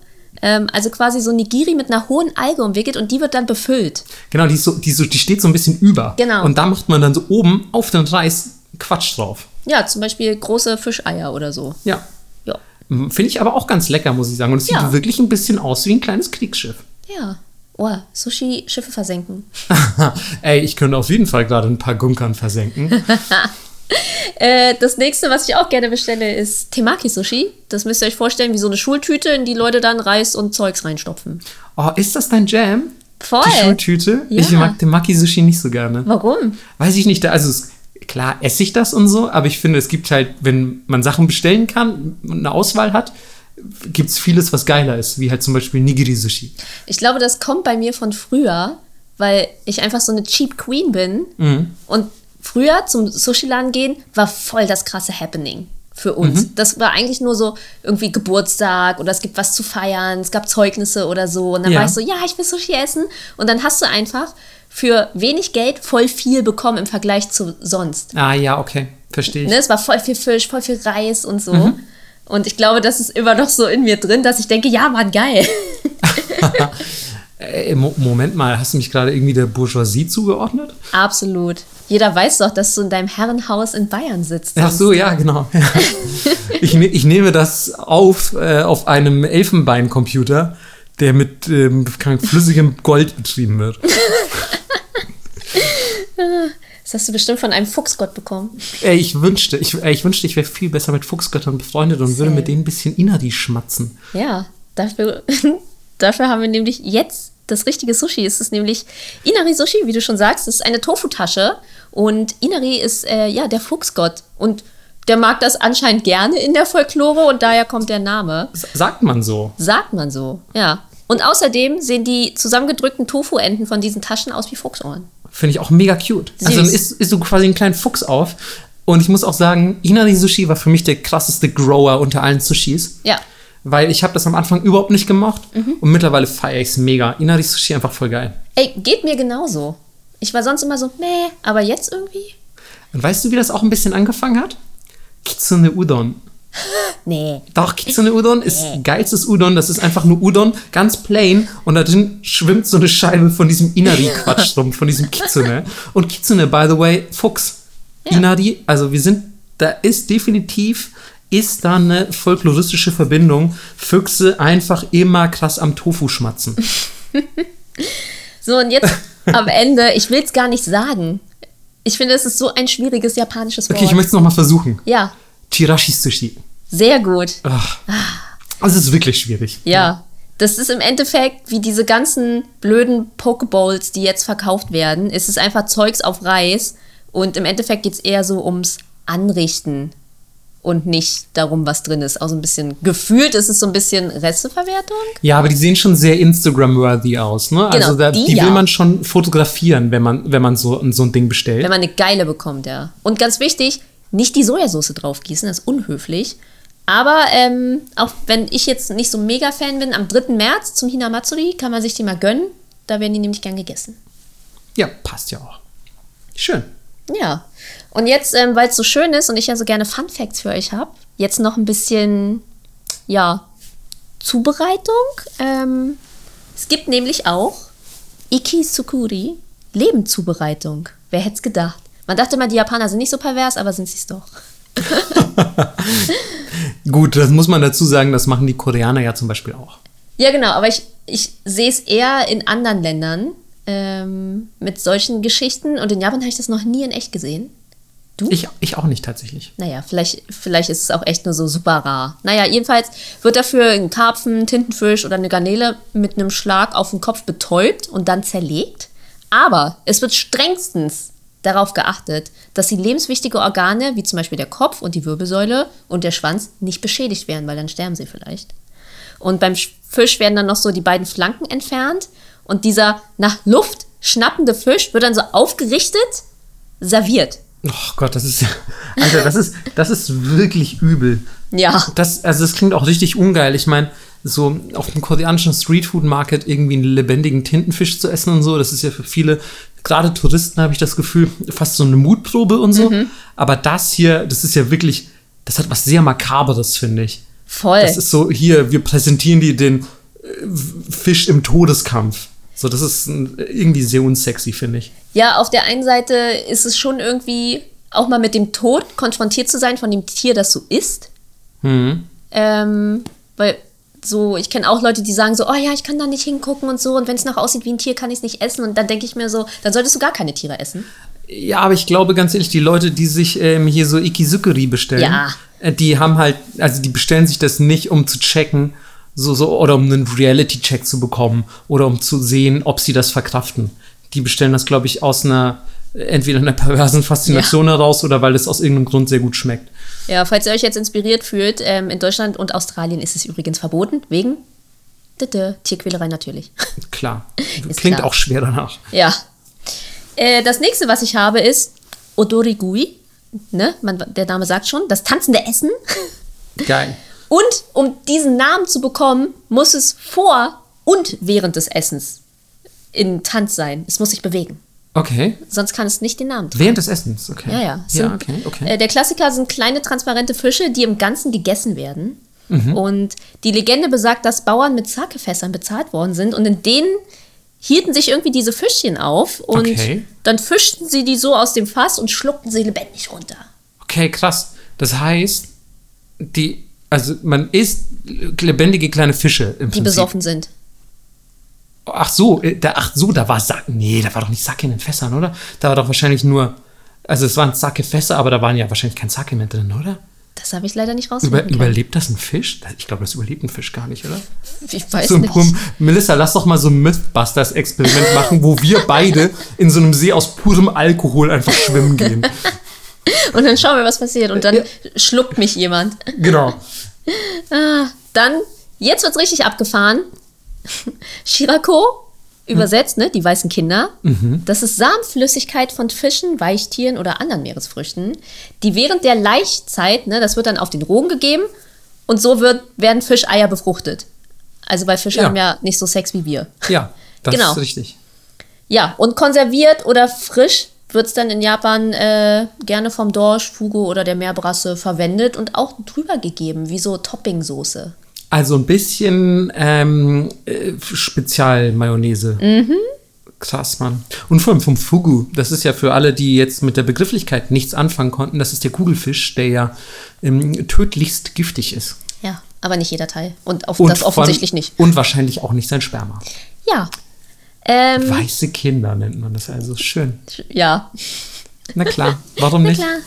Ähm, also quasi so Nigiri mit einer hohen Alge umwickelt und die wird dann befüllt. Genau, die, so, die, so, die steht so ein bisschen über. Genau. Und da macht man dann so oben auf den Reis Quatsch drauf. Ja, zum Beispiel große Fischeier oder so. Ja. Ja. Finde ich aber auch ganz lecker, muss ich sagen. Und es Ja. sieht wirklich ein bisschen aus wie ein kleines Kriegsschiff. Ja. Oh, Sushi, Schiffe versenken. Ey, ich könnte auf jeden Fall gerade ein paar Gunkern versenken. Äh, das nächste, was ich auch gerne bestelle, ist Temaki-Sushi. Das müsst ihr euch vorstellen wie so eine Schultüte, in die Leute dann Reis und Zeugs reinstopfen. Oh, ist das dein Jam? Voll. Die Schultüte? Ja. Ich mag den Maki-Sushi nicht so gerne. Warum? Weiß ich nicht, also klar esse ich das und so, aber ich finde, es gibt halt, wenn man Sachen bestellen kann und eine Auswahl hat, gibt es vieles, was geiler ist, wie halt zum Beispiel Nigiri-Sushi. Ich glaube, das kommt bei mir von früher, weil ich einfach so eine Cheap Queen bin. Mhm. Und früher zum Sushi-Laden gehen war voll das krasse Happening für uns. Mhm. Das war eigentlich nur so irgendwie Geburtstag oder es gibt was zu feiern, es gab Zeugnisse oder so. Und dann Ja. war ich so, ja, ich will Sushi essen. Und dann hast du einfach für wenig Geld voll viel bekommen im Vergleich zu sonst. Ah ja, okay, verstehe ich. Ne, es war voll viel Fisch, voll viel Reis und so. Mhm. Und ich glaube, das ist immer noch so in mir drin, dass ich denke, ja, Mann, geil. Äh, Mo Moment mal, hast du mich gerade irgendwie der Bourgeoisie zugeordnet? Absolut. Jeder weiß doch, dass du in deinem Herrenhaus in Bayern sitzt. Ach so, ja, genau. Ja. Ich, ne ich nehme das auf äh, auf einem Elfenbeincomputer, der mit ähm, flüssigem Gold betrieben wird. Das hast du bestimmt von einem Fuchsgott bekommen. Ey, ich wünschte, ich, ey, ich wünschte, ich wäre viel besser mit Fuchsgöttern befreundet und würde Same. mit denen ein bisschen Inari schmatzen. Ja, dafür, dafür haben wir nämlich jetzt das richtige Sushi. Es ist nämlich Inari Sushi, wie du schon sagst. Es ist eine Tofu-Tasche und Inari ist äh, ja der Fuchsgott und der mag das anscheinend gerne in der Folklore und daher kommt der Name. Sagt man so. Sagt man so, ja. Und außerdem sehen die zusammengedrückten Tofu-Enden von diesen Taschen aus wie Fuchsohren. Finde ich auch mega cute. Also Süß. isst, isst du quasi einen kleinen Fuchs auf. Und ich muss auch sagen, Inari Sushi war für mich der krasseste Grower unter allen Sushis. Ja, Weil ich habe das am Anfang überhaupt nicht gemocht. Mhm. Und mittlerweile feiere ich es mega. Inari Sushi einfach voll geil. ey, geht mir genauso. Ich war sonst immer so, nee, aber jetzt irgendwie? Und weißt du, wie das auch ein bisschen angefangen hat? Kitsune Udon. Nee. Doch, Kitsune Udon ist geilstes Udon. Das ist einfach nur Udon, ganz plain. Und da drin schwimmt so eine Scheibe von diesem Inari-Quatsch rum, von diesem Kitsune. Und Kitsune, by the way, Fuchs. Inari, also wir sind, da ist definitiv, ist da eine folkloristische Verbindung. Füchse einfach immer krass am Tofu schmatzen. So, und jetzt am Ende, ich will es gar nicht sagen. Ich finde, es ist so ein schwieriges japanisches Wort. Okay, ich möchte es nochmal versuchen. ja, Chirashi Sushi. sehr gut. Ach, also es ist wirklich schwierig. Ja. Das ist im Endeffekt wie diese ganzen blöden Pokeballs, die jetzt verkauft werden. Es ist einfach Zeugs auf Reis. Und im Endeffekt geht es eher so ums Anrichten und nicht darum, was drin ist. Auch so ein bisschen gefühlt ist es so ein bisschen Resteverwertung. Ja, aber die sehen schon sehr Instagram-worthy aus, ne? also Genau, da, die die, will ja. man schon fotografieren, wenn man, wenn man so, so ein Ding bestellt. Wenn man eine geile bekommt, ja. Und ganz wichtig, nicht die Sojasauce draufgießen, das ist unhöflich. Aber ähm, auch wenn ich jetzt nicht so mega Fan bin, am 3. März zum Hinamatsuri kann man sich die mal gönnen. Da werden die nämlich gern gegessen. Ja, passt ja auch. Schön. Ja. Und jetzt, ähm, weil es so schön ist und ich ja so gerne Fun Facts für euch habe, jetzt noch ein bisschen, ja, Zubereitung. Ähm, es gibt nämlich auch Ikisukuri, Lebendzubereitung. Wer hätte es gedacht? Man dachte immer, die Japaner sind nicht so pervers, aber sind sie es doch. Gut, das muss man dazu sagen, das machen die Koreaner ja zum Beispiel auch. Ja, genau, aber ich, ich sehe es eher in anderen Ländern ähm, mit solchen Geschichten und in Japan habe ich das noch nie in echt gesehen. Du? Ich, ich auch nicht tatsächlich. Naja, vielleicht, vielleicht ist es auch echt nur so super rar. Naja, jedenfalls wird dafür ein Karpfen, Tintenfisch oder eine Garnele mit einem Schlag auf den Kopf betäubt und dann zerlegt. Aber es wird strengstens darauf geachtet, dass die lebenswichtige Organe, wie zum Beispiel der Kopf und die Wirbelsäule und der Schwanz, nicht beschädigt werden, weil dann sterben sie vielleicht. Und beim Fisch werden dann noch so die beiden Flanken entfernt und dieser nach Luft schnappende Fisch wird dann so aufgerichtet, serviert. Oh Gott, das ist ja. Alter, das ist, das ist wirklich übel. Ja. Das, also das klingt auch richtig ungeil. Ich meine, so auf dem koreanischen Streetfood Market irgendwie einen lebendigen Tintenfisch zu essen und so, das ist ja für viele, gerade Touristen habe ich das Gefühl, fast so eine Mutprobe und so. Mhm. Aber das hier, das ist ja wirklich, das hat was sehr Makaberes, finde ich. Voll. Das ist so, hier, wir präsentieren dir den äh, Fisch im Todeskampf. So, das ist irgendwie sehr unsexy, finde ich. Ja, auf der einen Seite ist es schon irgendwie auch mal mit dem Tod konfrontiert zu sein von dem Tier, das du isst. Mhm. Ähm, weil so, ich kenne auch Leute, die sagen so, oh ja, ich kann da nicht hingucken und so und wenn es noch aussieht wie ein Tier, kann ich es nicht essen. Und dann denke ich mir so, dann solltest du gar keine Tiere essen. Ja, aber ich glaube ganz ehrlich, die Leute, die sich ähm, hier so Ikizukuri bestellen, Ja. äh, die haben halt, also die bestellen sich das nicht, um zu checken, so, so, oder um einen Reality-Check zu bekommen oder um zu sehen, ob sie das verkraften. Die bestellen das, glaube ich, aus einer, entweder einer perversen Faszination heraus oder weil es aus irgendeinem Grund sehr gut schmeckt. Ja, falls ihr euch jetzt inspiriert fühlt, ähm, in Deutschland und Australien ist es übrigens verboten, wegen Tierquälerei natürlich. Klar. Klingt klar. auch schwer danach. Ja. Äh, das nächste, was ich habe, ist Odorigui. Ne? Man, der Name sagt schon, das tanzende Essen. Geil. Und um diesen Namen zu bekommen, muss es vor und während des Essens in Tanz sein. Es muss sich bewegen. Okay. Sonst kann es nicht den Namen tragen. Während des Essens, okay. Ja, ja. Es Ja, sind- okay, okay. Äh, der Klassiker sind kleine transparente Fische, die im Ganzen gegessen werden. Mhm. Und die Legende besagt, dass Bauern mit Sakefässern bezahlt worden sind und in denen hielten sich irgendwie diese Fischchen auf und Okay. dann fischten sie die so aus dem Fass und schluckten sie lebendig runter. Okay, krass. Das heißt, die, also man isst lebendige kleine Fische im Die Prinzip. besoffen sind. Ach so, äh, da, ach so, da war Sack. Nee, da war doch nicht Sake in den Fässern, oder? Da war doch wahrscheinlich nur, also es waren Sake-Fässer, aber da waren ja wahrscheinlich kein Sake mehr drin, oder? Das habe ich leider nicht Über, rausfinden können. überlebt das ein Fisch? Ich glaube, das überlebt ein Fisch gar nicht, oder? Ich weiß So nicht. purem, Melissa, lass doch mal so ein Mythbusters-Experiment machen, wo wir beide in so einem See aus purem Alkohol einfach schwimmen gehen. Und dann schauen wir, was passiert. Und dann schluckt mich jemand. Genau. Dann, jetzt wird's richtig abgefahren. Shirako, übersetzt, ne, die weißen Kinder. Das ist Samenflüssigkeit von Fischen, Weichtieren oder anderen Meeresfrüchten, die während der Laichzeit, ne, das wird dann auf den Rogen gegeben und so wird, werden Fischeier befruchtet. Also weil Fische Ja. haben ja nicht so Sex wie wir. Ja, das Genau. ist richtig. Ja, und konserviert oder frisch wird es dann in Japan äh, gerne vom Dorsch, Fugu oder der Meerbrasse verwendet und auch drüber gegeben, wie so Toppingsoße. Also ein bisschen ähm, äh, Spezialmayonnaise. Mhm. Krass, Mann. Und vor allem vom Fugu. Das ist ja für alle, die jetzt mit der Begrifflichkeit nichts anfangen konnten, das ist der Kugelfisch, der ja ähm, tödlichst giftig ist. Ja, aber nicht jeder Teil. Und, auf, Und das offensichtlich von, nicht. Und wahrscheinlich auch nicht sein Sperma. Ja. Ähm, Weiße Kinder nennt man das also. Schön. ja. Na klar, warum nicht? Klar.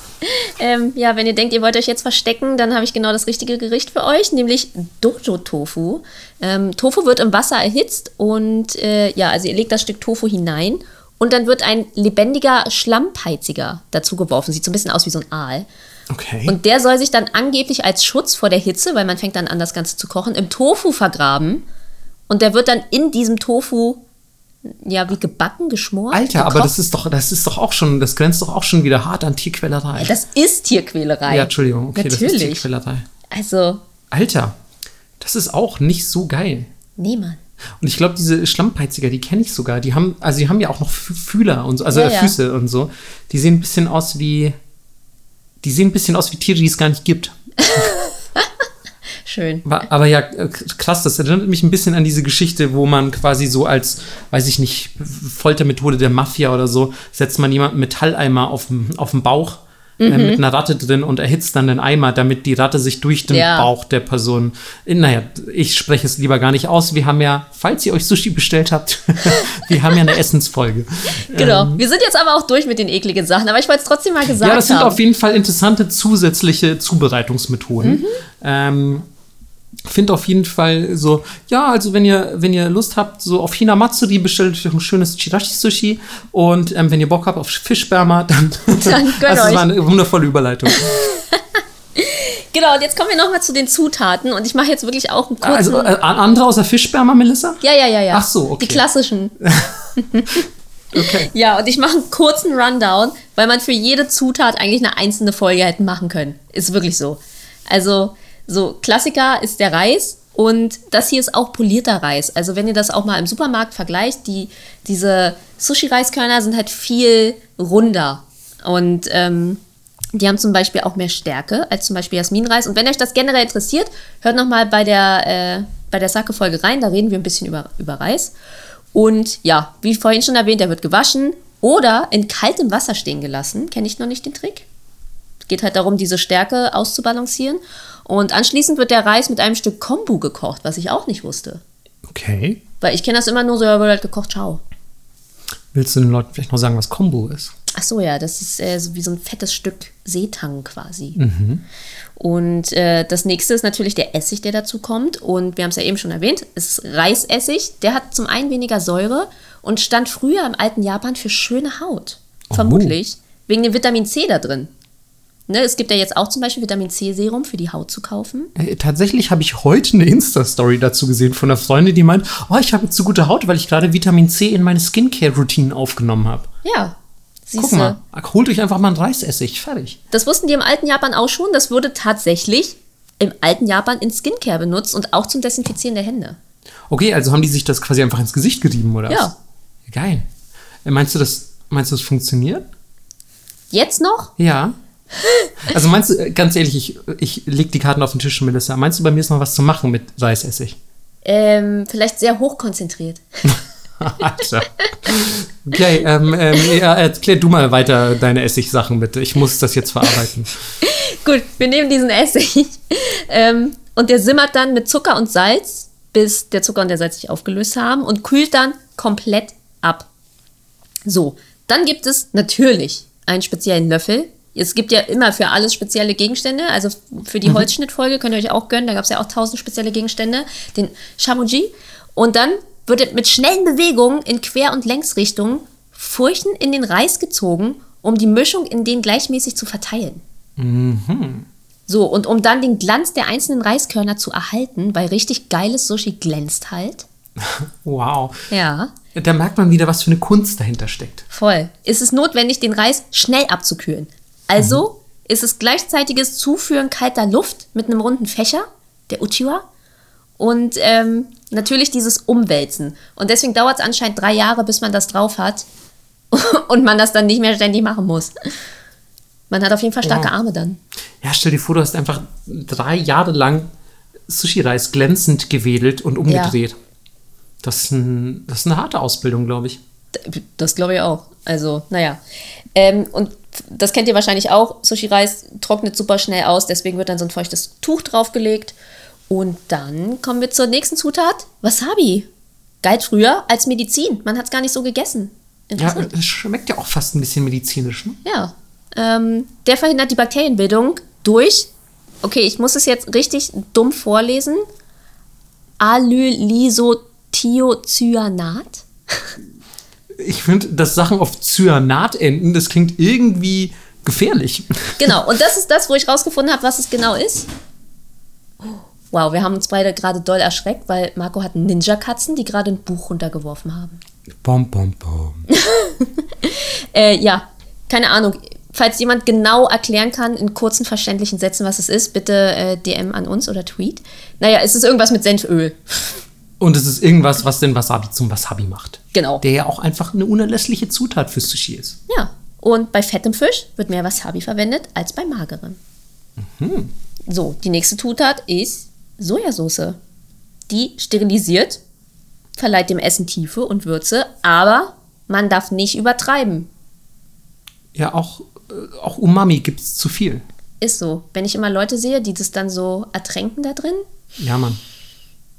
Ähm, ja, wenn ihr denkt, ihr wollt euch jetzt verstecken, dann habe ich genau das richtige Gericht für euch, nämlich Dojo-Tofu. Ähm, Tofu wird im Wasser erhitzt und äh, ja, also ihr legt das Stück Tofu hinein und dann wird ein lebendiger Schlammpeiziger dazu geworfen. Sieht so ein bisschen aus wie so ein Aal. Okay. Und der soll sich dann angeblich als Schutz vor der Hitze, weil man fängt dann an, das Ganze zu kochen, im Tofu vergraben. Und der wird dann in diesem Tofu, ja, wie gebacken, geschmort. Alter, aber gekocht. das ist doch, das ist doch auch schon, das grenzt doch auch schon wieder hart an Tierquälerei. Das ist Tierquälerei. ja, Entschuldigung, okay, das ist Natürlich. Tierquälerei. Also, Alter, das ist auch nicht so geil. nee, Mann. Und ich glaube, diese Schlammpeiziger, die kenne ich sogar. Die haben, also die haben ja auch noch Fü- Fühler und so, also Ja, ja. Füße und so. Die sehen ein bisschen aus wie, die sehen ein bisschen aus wie Tiere, die es gar nicht gibt. Schön. Wa- Aber ja, äh, krass, das erinnert mich ein bisschen an diese Geschichte, wo man quasi so als, weiß ich nicht, Foltermethode der Mafia oder so, setzt man jemanden Metalleimer auf den auf den Bauch äh, Mhm. mit einer Ratte drin und erhitzt dann den Eimer, damit die Ratte sich durch den Ja. Bauch der Person. äh, Naja, ich spreche es lieber gar nicht aus. Wir haben ja, falls ihr euch Sushi bestellt habt, wir haben ja eine Essensfolge. Genau. Wir sind jetzt aber auch durch mit den ekligen Sachen, aber ich wollte es trotzdem mal gesagt Ja, das sind haben. auf jeden Fall interessante zusätzliche Zubereitungsmethoden. Ähm, finde auf jeden Fall so, ja, also wenn ihr, wenn ihr Lust habt, so auf Hinamatsuri bestellt euch ein schönes Chirashi-Sushi und ähm, wenn ihr Bock habt auf Fischsperma, dann, Dann das euch. war eine wundervolle Überleitung. Genau, und jetzt kommen wir nochmal zu den Zutaten und ich mache jetzt wirklich auch einen kurzen. also äh, andere außer Fischsperma, Melissa? ja, ja, ja, ja. Ach so, okay. Die klassischen. Okay. Ja, und ich mache einen kurzen Rundown, weil man für jede Zutat eigentlich eine einzelne Folge hätten machen können. Ist wirklich so. Also, so Klassiker ist der Reis und das hier ist auch polierter Reis. Also, wenn ihr das auch mal im Supermarkt vergleicht, die, diese Sushi-Reiskörner sind halt viel runder und ähm, die haben zum Beispiel auch mehr Stärke als zum Beispiel Jasminreis. Und wenn euch das generell interessiert, hört nochmal bei der, äh, bei der Sake-Folge rein. Da reden wir ein bisschen über, über Reis. Und ja, wie vorhin schon erwähnt, der wird gewaschen oder in kaltem Wasser stehen gelassen. Kenne ich noch nicht den Trick. Es geht halt darum, diese Stärke auszubalancieren. Und anschließend wird der Reis mit einem Stück Kombu gekocht, was ich auch nicht wusste. Okay. Weil ich kenne das immer nur so, ja, wird halt gekocht, ciao. Willst du den Leuten vielleicht noch sagen, was Kombu ist? Ach so, ja, das ist äh, so wie so ein fettes Stück Seetang quasi. Und äh, das nächste ist natürlich der Essig, der dazu kommt. Und wir haben es ja eben schon erwähnt, es ist Reisessig. Der hat zum einen weniger Säure und stand früher im alten Japan für schöne Haut. Vermutlich. Wegen dem Vitamin C da drin. Ne, es gibt ja jetzt auch zum Beispiel Vitamin C-Serum für die Haut zu kaufen. Äh, tatsächlich habe ich heute eine Insta-Story dazu gesehen von einer Freundin, die meint, oh, ich habe jetzt so gute Haut, weil ich gerade Vitamin C in meine Skincare-Routinen aufgenommen habe. Ja, Guck siehst du. mal, holt euch einfach mal einen Reisessig, fertig. Das wussten die im alten Japan auch schon. Das wurde tatsächlich im alten Japan in Skincare benutzt und auch zum Desinfizieren der Hände. Okay, also haben die sich das quasi einfach ins Gesicht gerieben, oder? Ja. was? Geil. Äh, Meinst du, das, meinst du, das funktioniert? Jetzt noch? Ja. Also meinst du, äh, ganz ehrlich, ich, ich leg die Karten auf den Tisch, Melissa. Meinst du, bei mir ist noch was zu machen mit Reisessig? Ähm, vielleicht sehr hochkonzentriert. Alter. Okay, ähm, ähm, erklär du mal weiter deine Essigsachen bitte. Ich muss das jetzt verarbeiten. Gut, wir nehmen diesen Essig ähm, und der simmert dann mit Zucker und Salz, bis der Zucker und der Salz sich aufgelöst haben und kühlt dann komplett ab. So, dann gibt es natürlich einen speziellen Löffel. Es gibt ja immer für alles spezielle Gegenstände. Also für die Holzschnittfolge könnt ihr euch auch gönnen. Da gab es ja auch tausend spezielle Gegenstände. Den Shamuji. Und dann wird mit schnellen Bewegungen in Quer- und Längsrichtungen Furchen in den Reis gezogen, um die Mischung in den gleichmäßig zu verteilen. So, und um dann den Glanz der einzelnen Reiskörner zu erhalten, weil richtig geiles Sushi glänzt halt. Wow. Ja, Da merkt man wieder, was für eine Kunst dahinter steckt. voll. Ist es notwendig, den Reis schnell abzukühlen. Also ist es gleichzeitiges Zuführen kalter Luft mit einem runden Fächer, der Uchiwa, und ähm, natürlich dieses Umwälzen. Und deswegen dauert es anscheinend drei Jahre, bis man das drauf hat und man das dann nicht mehr ständig machen muss. Man hat auf jeden Fall starke Wow. Arme dann. Ja, stell dir vor, du hast einfach drei Jahre lang Sushi-Reis glänzend gewedelt und umgedreht. Das, ist ein, das ist eine harte Ausbildung, glaube ich. Das glaube ich auch. Also, naja. Ähm, und das kennt ihr wahrscheinlich auch. Sushi-Reis trocknet super schnell aus, deswegen wird dann so ein feuchtes Tuch draufgelegt. Und dann kommen wir zur nächsten Zutat: Wasabi. Galt früher als Medizin. Man hat es gar nicht so gegessen. Ja, es schmeckt ja auch fast ein bisschen medizinisch. Ne? Ja. Ähm, der verhindert die Bakterienbildung durch, okay, ich muss es jetzt richtig dumm vorlesen, Allylisothiocyanat. Ich finde, dass Sachen auf Cyanat enden, das klingt irgendwie gefährlich. Genau, und das ist das, wo ich rausgefunden habe, was es genau ist. Wow, wir haben uns beide gerade doll erschreckt, weil Marco hat Ninja-Katzen, die gerade ein Buch runtergeworfen haben. Bom, bom, bom. Äh, ja, keine Ahnung. Falls jemand genau erklären kann, in kurzen, verständlichen Sätzen, was es ist, bitte äh, DM an uns oder Tweet. Naja, es ist irgendwas mit Senföl. Und es ist irgendwas, was den Wasabi zum Wasabi macht. Genau. Der ja auch einfach eine unerlässliche Zutat für Sushi ist. Ja, und bei fettem Fisch wird mehr Wasabi verwendet als bei magerem. So, die nächste Zutat ist Sojasauce. Die sterilisiert, verleiht dem Essen Tiefe und Würze, aber man darf nicht übertreiben. Ja, auch, äh, auch Umami gibt es zu viel. Ist so. Wenn ich immer Leute sehe, die das dann so ertränken da drin, Ja, Mann.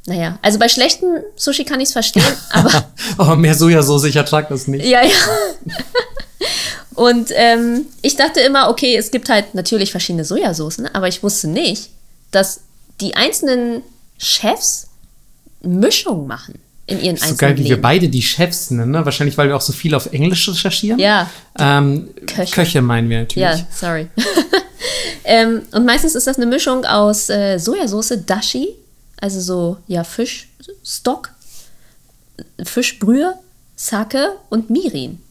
Naja, also bei schlechtem Sushi kann ich es verstehen, aber Aber mehr Sojasauce, ich ertrag das nicht. Ja, ja. Und ähm, ich dachte immer, okay, es gibt halt natürlich verschiedene Sojasoßen, aber ich wusste nicht, dass die einzelnen Chefs Mischungen machen in ihren So einzelnen geil, wie wir beide die Chefs nennen, ne? Wahrscheinlich, weil wir auch so viel auf Englisch recherchieren. Ja, Ähm, Köche. Köche. meinen wir natürlich. Ja, sorry. ähm, und meistens ist das eine Mischung aus äh, Sojasauce, Dashi, also so, ja, Fischstock, Fischbrühe, Sake und Mirin.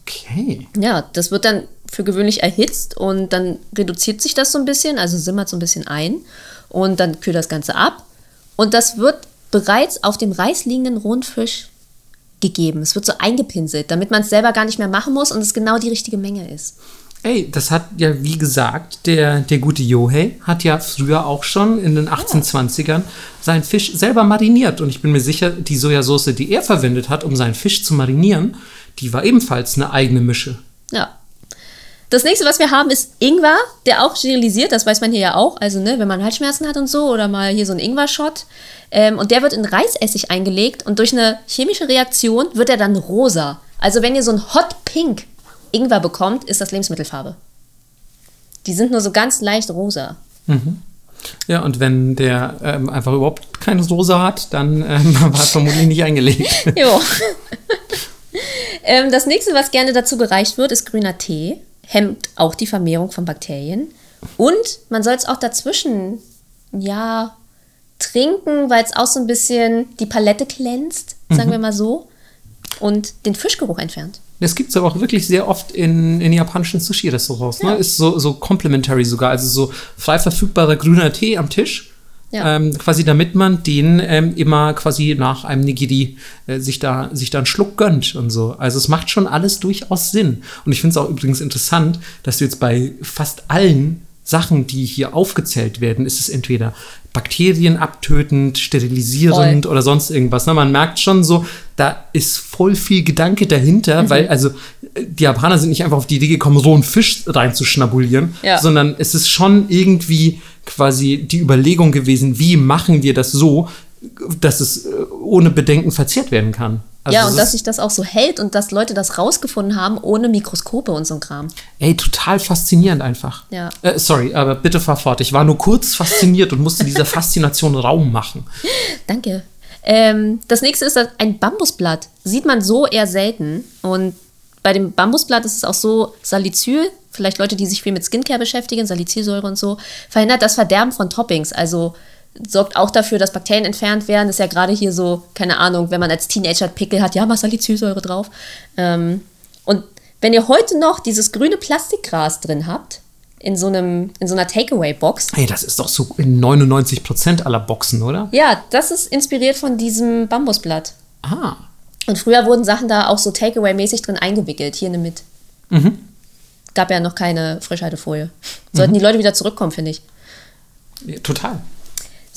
Okay. Ja, das wird dann für gewöhnlich erhitzt und dann reduziert sich das so ein bisschen, also simmert so ein bisschen ein und dann kühlt das Ganze ab. Und das wird bereits auf dem Reis liegenden rohen Fisch gegeben. Es wird so eingepinselt, damit man es selber gar nicht mehr machen muss und es genau die richtige Menge ist. Ey, das hat ja, wie gesagt, der, der gute Yohei hat ja früher auch schon in den 1820ern seinen Fisch selber mariniert. Und ich bin mir sicher, die Sojasauce, die er verwendet hat, um seinen Fisch zu marinieren, die war ebenfalls eine eigene Mische. Ja. Das nächste, was wir haben, ist Ingwer, der auch sterilisiert, das weiß man hier ja auch. Also, ne, wenn man Halsschmerzen hat und so, oder mal hier so ein Ingwer-Shot. Ähm, und der wird in Reisessig eingelegt und durch eine chemische Reaktion wird er dann rosa. Also, wenn ihr so ein Hot Pink Ingwer bekommt, ist das Lebensmittelfarbe. Die sind nur so ganz leicht rosa. Ja, und wenn der ähm, einfach überhaupt keine Soße hat, dann ähm, war er vermutlich nicht eingelegt. Jo. ähm, das nächste, was gerne dazu gereicht wird, ist grüner Tee. Hemmt auch die Vermehrung von Bakterien. Und man soll es auch dazwischen, ja, trinken, weil es auch so ein bisschen die Palette glänzt, sagen wir mal so. Und den Fischgeruch entfernt. Das gibt es aber auch wirklich sehr oft in, in japanischen Sushi-Restaurants. Ne? Ist so, so complementary sogar, also so frei verfügbarer grüner Tee am Tisch. Ja. Ähm, quasi damit man den ähm, immer quasi nach einem Nigiri äh, sich, da, sich da einen Schluck gönnt und so. Also es macht schon alles durchaus Sinn. Und ich finde es auch übrigens interessant, dass du jetzt bei fast allen Sachen, die hier aufgezählt werden, ist es entweder Bakterien abtötend, sterilisierend oder sonst irgendwas. Ne? Man merkt schon so, da ist voll viel Gedanke dahinter, Mhm. weil also die Japaner sind nicht einfach auf die Idee gekommen, rohen Fisch reinzuschnabulieren, Ja. sondern es ist schon irgendwie quasi die Überlegung gewesen, wie machen wir das so, dass es äh, ohne Bedenken verzehrt werden kann. Also ja, es und dass sich das auch so hält und dass Leute das rausgefunden haben ohne Mikroskope und so ein Kram. Ey, total faszinierend einfach. Ja. Äh, sorry, aber bitte fahr fort. Ich war nur kurz fasziniert und musste dieser Faszination Raum machen. Danke. Ähm, das nächste ist ein Bambusblatt. Sieht man so eher selten. Und bei dem Bambusblatt ist es auch so, Salicyl, vielleicht Leute, die sich viel mit Skincare beschäftigen, Salicylsäure und so, verhindert das Verderben von Toppings. Also sorgt auch dafür, dass Bakterien entfernt werden. Ist ja gerade hier so, keine Ahnung, wenn man als Teenager Pickel hat, ja, mal Salicylsäure drauf. Ähm, und wenn ihr heute noch dieses grüne Plastikgras drin habt, in so, einem, in so einer Takeaway-Box, Ey, das ist doch so in 99% aller Boxen, oder? ja, das ist inspiriert von diesem Bambusblatt. Ah. Und früher wurden Sachen da auch so Takeaway-mäßig drin eingewickelt. Hier nimm mit. Gab ja noch keine Frischhaltefolie. Sollten die Leute wieder zurückkommen, finde ich. Ja, total.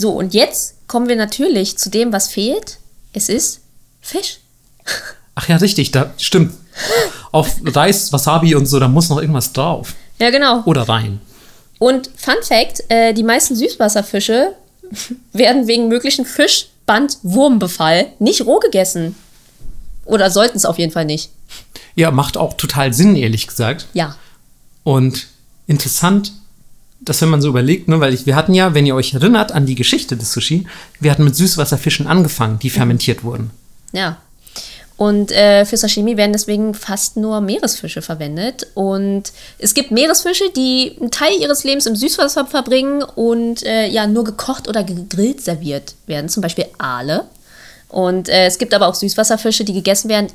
So, und jetzt kommen wir natürlich zu dem, was fehlt. Es ist Fisch. Ach ja, richtig, da stimmt. Auf Reis, Wasabi und so, da muss noch irgendwas drauf. Ja, genau. Oder rein. Und Fun Fact: äh, Die meisten Süßwasserfische werden wegen möglichen Fischbandwurmbefall nicht roh gegessen. Oder sollten es auf jeden Fall nicht. Ja, macht auch total Sinn, ehrlich gesagt. Ja. Und interessant, dass wenn man so überlegt, ne, weil ich, wir hatten ja, wenn ihr euch erinnert an die Geschichte des Sushi, wir hatten mit Süßwasserfischen angefangen, die fermentiert wurden. Ja. Und äh, für Sashimi werden deswegen fast nur Meeresfische verwendet. Und es gibt Meeresfische, die einen Teil ihres Lebens im Süßwasser verbringen und äh, ja nur gekocht oder gegrillt serviert werden, zum Beispiel Aale. Und äh, es gibt aber auch Süßwasserfische, die gegessen werden.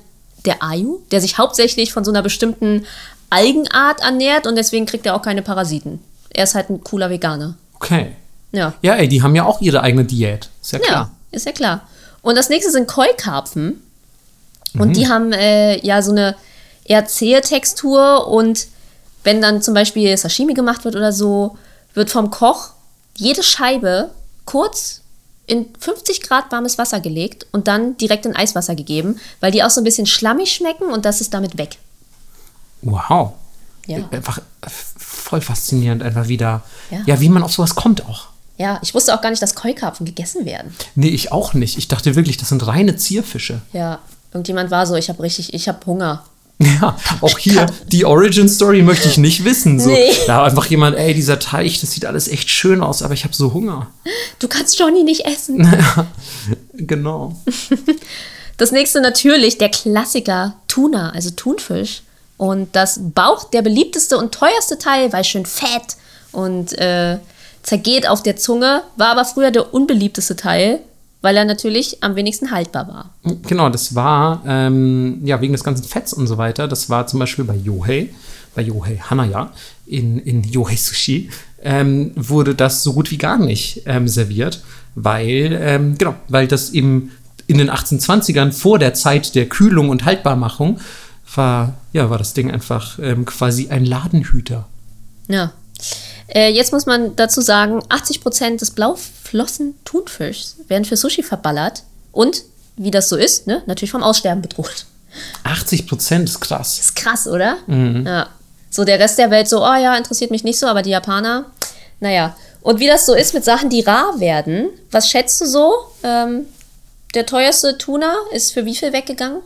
Der Ayu, der sich hauptsächlich von so einer bestimmten Algenart ernährt und deswegen kriegt er auch keine Parasiten. Er ist halt ein cooler Veganer. Okay. Ja. Ja, ey, die haben ja auch ihre eigene Diät. Ist ja Ja, klar. ist ja klar. Und das nächste sind Keukarpfen. Und Mhm. die haben äh, ja so eine eher zähe Textur. Und wenn dann zum Beispiel Sashimi gemacht wird oder so, wird vom Koch jede Scheibe kurz in 50 Grad warmes Wasser gelegt und dann direkt in Eiswasser gegeben, weil die auch so ein bisschen schlammig schmecken und das ist damit weg. Wow. Ja. Einfach voll faszinierend, einfach wieder. Ja. Ja. wie man auf sowas kommt auch. Ja, ich wusste auch gar nicht, dass Keukarpfen gegessen werden. Nee, ich auch nicht. Ich dachte wirklich, das sind reine Zierfische. Ja, irgendjemand war so, ich habe richtig, ich habe Hunger. Ja, auch hier, die Origin Story möchte ich nicht wissen. So, Nee. Da einfach jemand, ey, dieser Teich, das sieht alles echt schön aus, aber ich habe so Hunger. Du kannst Johnny nicht essen. Genau. Das nächste natürlich der Klassiker Tuna, also Thunfisch. Und das Bauch, der beliebteste und teuerste Teil, weil schön fett und äh, zergeht auf der Zunge, war aber früher der unbeliebteste Teil, weil er natürlich am wenigsten haltbar war. Genau, das war, ähm, ja, wegen des ganzen Fetts und so weiter, das war zum Beispiel bei Yohei, bei Yohei Hanaya, in, in Yohei Sushi, ähm, wurde das so gut wie gar nicht ähm, serviert, weil, ähm, genau, weil das eben in den 1820ern vor der Zeit der Kühlung und Haltbarmachung war, ja, war das Ding einfach ähm, quasi ein Ladenhüter. Ja. Äh, jetzt muss man dazu sagen, 80% des Blauflossen-Thunfischs werden für Sushi verballert und, wie das so ist, ne, natürlich vom Aussterben bedroht. 80 Prozent ist krass. Ist krass, oder? Ja. So der Rest der Welt so, oh ja, interessiert mich nicht so, aber die Japaner, naja. Und wie das so ist mit Sachen, die rar werden, was schätzt du so? Ähm, der teuerste Tuna ist für wie viel weggegangen?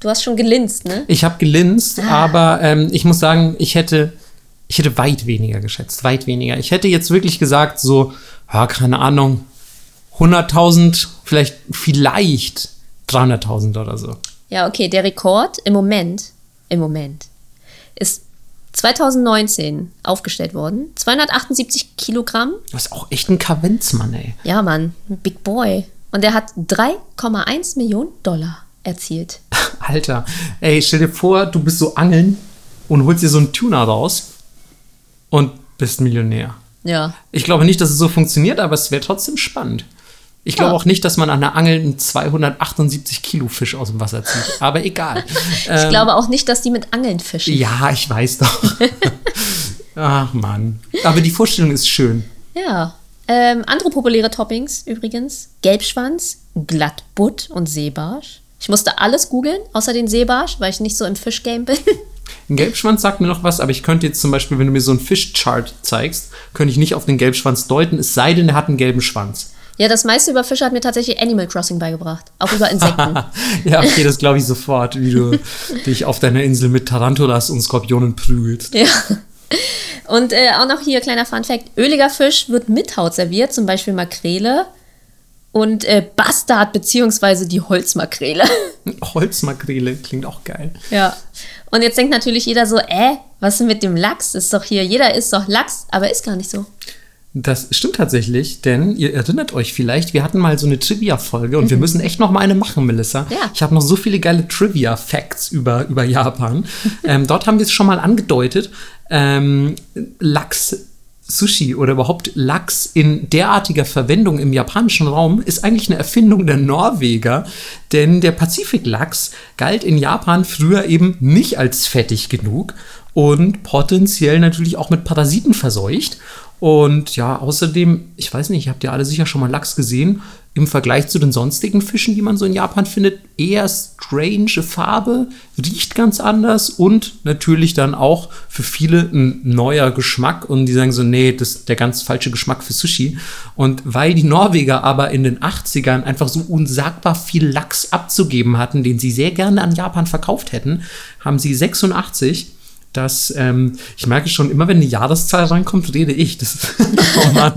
Du hast schon gelinst, ne? Ich habe gelinst, aber ähm, ich muss sagen, ich hätte, ich hätte weit weniger geschätzt, weit weniger. Ich hätte jetzt wirklich gesagt, so, ja, keine Ahnung, 100.000, vielleicht, vielleicht 300.000 oder so. Ja, okay, der Rekord im Moment, im Moment, ist 2019 aufgestellt worden. 278 Kilogramm. Du bist auch echt ein Kavenzmann, ey. Ja, Mann, ein Big Boy. Und er hat 3,1 Millionen Dollar erzielt. Alter, ey, stell dir vor, du bist so angeln und holst dir so einen Tuna raus und bist Millionär. Ja. Ich glaube nicht, dass es so funktioniert, aber es wäre trotzdem spannend. Ich glaube Ja. auch nicht, dass man an der Angel einen 278 Kilo Fisch aus dem Wasser zieht. Aber egal. Ich glaube auch nicht, dass die mit Angeln fischen. Ja, ich weiß doch. Ach Mann. Aber die Vorstellung ist schön. Ja. Ähm, andere populäre Toppings übrigens: Gelbschwanz, Glattbutt und Seebarsch. Ich musste alles googeln, außer den Seebarsch, weil ich nicht so im Fischgame bin. Ein Gelbschwanz sagt mir noch was, aber ich könnte jetzt zum Beispiel, wenn du mir so einen Fischchart zeigst, könnte ich nicht auf den Gelbschwanz deuten, es sei denn, er hat einen gelben Schwanz. ja, das meiste über Fische hat mir tatsächlich Animal Crossing beigebracht. Auch über Insekten. ja, okay, das glaube ich sofort, wie du dich auf deiner Insel mit Tarantulas und Skorpionen prügelst. ja. Und äh, auch noch hier kleiner Fun Fact: Öliger Fisch wird mit Haut serviert, zum Beispiel Makrele und äh, Bastard beziehungsweise die Holzmakrele. Holzmakrele klingt auch geil. Ja. Und jetzt denkt natürlich jeder so, äh, was ist denn mit dem Lachs? Ist doch hier, jeder isst doch Lachs, aber ist gar nicht so. Das stimmt tatsächlich, denn ihr erinnert euch vielleicht, wir hatten mal so eine Trivia-Folge und wir müssen echt noch mal eine machen, Melissa. Ja. Ich habe noch so viele geile Trivia-Facts über, über Japan. ähm, dort haben wir es schon mal angedeutet. Ähm, Lachs. Sushi oder überhaupt Lachs in derartiger Verwendung im japanischen Raum ist eigentlich eine Erfindung der Norweger, denn der Pazifiklachs galt in Japan früher eben nicht als fettig genug und potenziell natürlich auch mit Parasiten verseucht. Und ja, außerdem, ich weiß nicht, habt ihr alle sicher schon mal Lachs gesehen? Im Vergleich zu den sonstigen Fischen, die man so in Japan findet, eher strange Farbe, riecht ganz anders und natürlich dann auch für viele ein neuer Geschmack. Und die sagen so, nee, das ist der ganz falsche Geschmack für Sushi. Und weil die Norweger aber in den 80ern einfach so unsagbar viel Lachs abzugeben hatten, den sie sehr gerne an Japan verkauft hätten, haben sie 86 dass ähm, ich merke schon, immer wenn eine Jahreszahl reinkommt, rede ich. Das ist, oh Mann.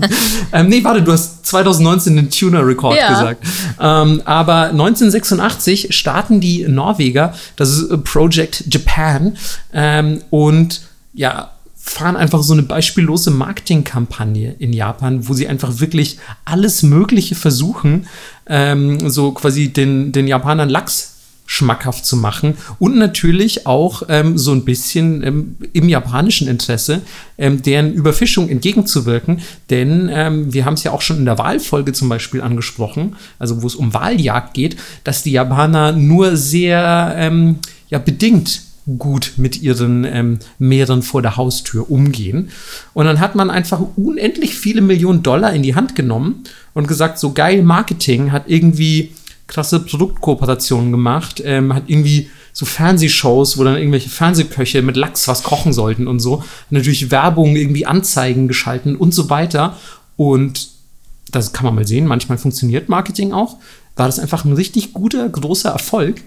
ähm, nee, warte, du hast 2019 den Tuner-Rekord Ja. gesagt. Ähm, aber 1986 starten die Norweger, das ist äh, Project Japan, ähm, und ja, fahren einfach so eine beispiellose Marketingkampagne in Japan, wo sie einfach wirklich alles Mögliche versuchen, ähm, so quasi den, den Japanern Lachs schmackhaft zu machen und natürlich auch ähm, so ein bisschen ähm, im japanischen Interesse ähm, deren Überfischung entgegenzuwirken, denn ähm, wir haben es ja auch schon in der Wahlfolge zum Beispiel angesprochen, also wo es um Wahljagd geht, dass die Japaner nur sehr ähm, ja, bedingt gut mit ihren ähm, Meeren vor der Haustür umgehen. Und dann hat man einfach unendlich viele Millionen Dollar in die Hand genommen und gesagt, so geil Marketing hat irgendwie krasse Produktkooperationen gemacht, ähm, hat irgendwie so Fernsehshows, wo dann irgendwelche Fernsehköche mit Lachs was kochen sollten und so. Natürlich Werbung, irgendwie Anzeigen geschalten und so weiter. Und das kann man mal sehen, manchmal funktioniert Marketing auch. War das einfach ein richtig guter, großer Erfolg.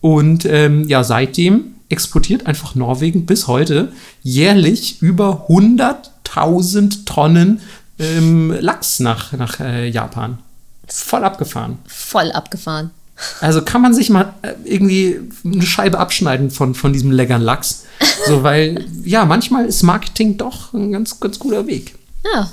Und ähm, ja, seitdem exportiert einfach Norwegen bis heute jährlich über 100.000 Tonnen ähm, Lachs nach, nach äh, Japan. Voll abgefahren. Voll abgefahren. Also kann man sich mal äh, irgendwie eine Scheibe abschneiden von, von diesem leckeren Lachs. So, weil, ja, manchmal ist Marketing doch ein ganz, ganz guter Weg. Ja.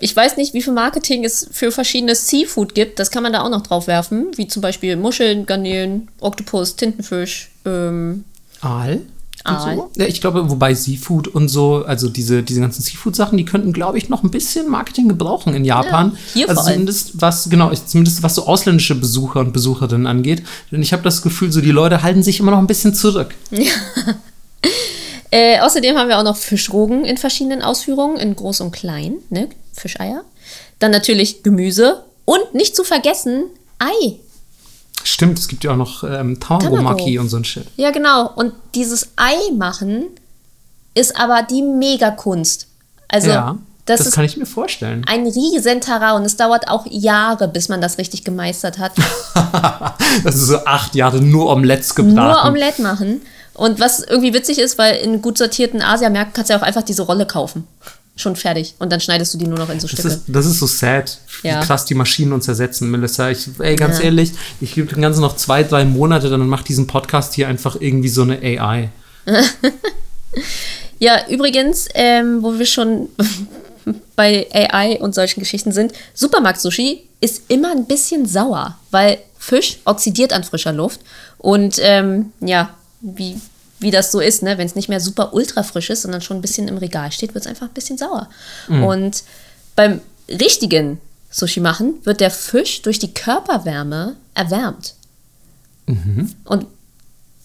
Ich weiß nicht, wie viel Marketing es für verschiedenes Seafood gibt. Das kann man da auch noch drauf werfen. Wie zum Beispiel Muscheln, Garnelen, Oktopus, Tintenfisch. Ähm, Aal? Aal. So. Ja, ich glaube, wobei Seafood und so, also diese, diese ganzen Seafood-Sachen, die könnten, glaube ich, noch ein bisschen Marketing gebrauchen in Japan. Ja, hier also zumindest was, genau, zumindest was so ausländische Besucher und Besucherinnen angeht. Denn ich habe das Gefühl, so die Leute halten sich immer noch ein bisschen zurück. Äh, außerdem haben wir auch noch Fischrogen in verschiedenen Ausführungen, in groß und klein, ne? Fischeier. Dann natürlich Gemüse und nicht zu vergessen Ei. Stimmt, es gibt ja auch noch ähm, Tamagomaki Tamago. und so ein Shit. Ja, genau. Und dieses Ei machen ist aber die Megakunst. Also, ja, das, das, ist kann ich mir vorstellen. ein riesen Terrain und es dauert auch Jahre, bis man das richtig gemeistert hat. das ist so acht Jahre nur Omelettes gebraten. Nur Omelette machen. Und was irgendwie witzig ist, weil in gut sortierten Asiamärkten kannst du ja auch einfach diese Rolle kaufen. Schon fertig. Und dann schneidest du die nur noch in so Das Stücke. ist, das ist so sad, wie Ja. krass die Maschinen uns ersetzen, Melissa. Ich, ey, ganz Ja. ehrlich, ich gebe dem Ganzen noch zwei, drei Monate, dann macht diesen Podcast hier einfach irgendwie so eine AI. Ja, übrigens, ähm, wo wir schon bei AI und solchen Geschichten sind, Supermarkt-Sushi ist immer ein bisschen sauer, weil Fisch oxidiert an frischer Luft. Und ähm, ja, wie, wie das so ist, ne? wenn es nicht mehr super ultra frisch ist, sondern schon ein bisschen im Regal steht, wird es einfach ein bisschen sauer. Und beim richtigen Sushi machen wird der Fisch durch die Körperwärme erwärmt. Und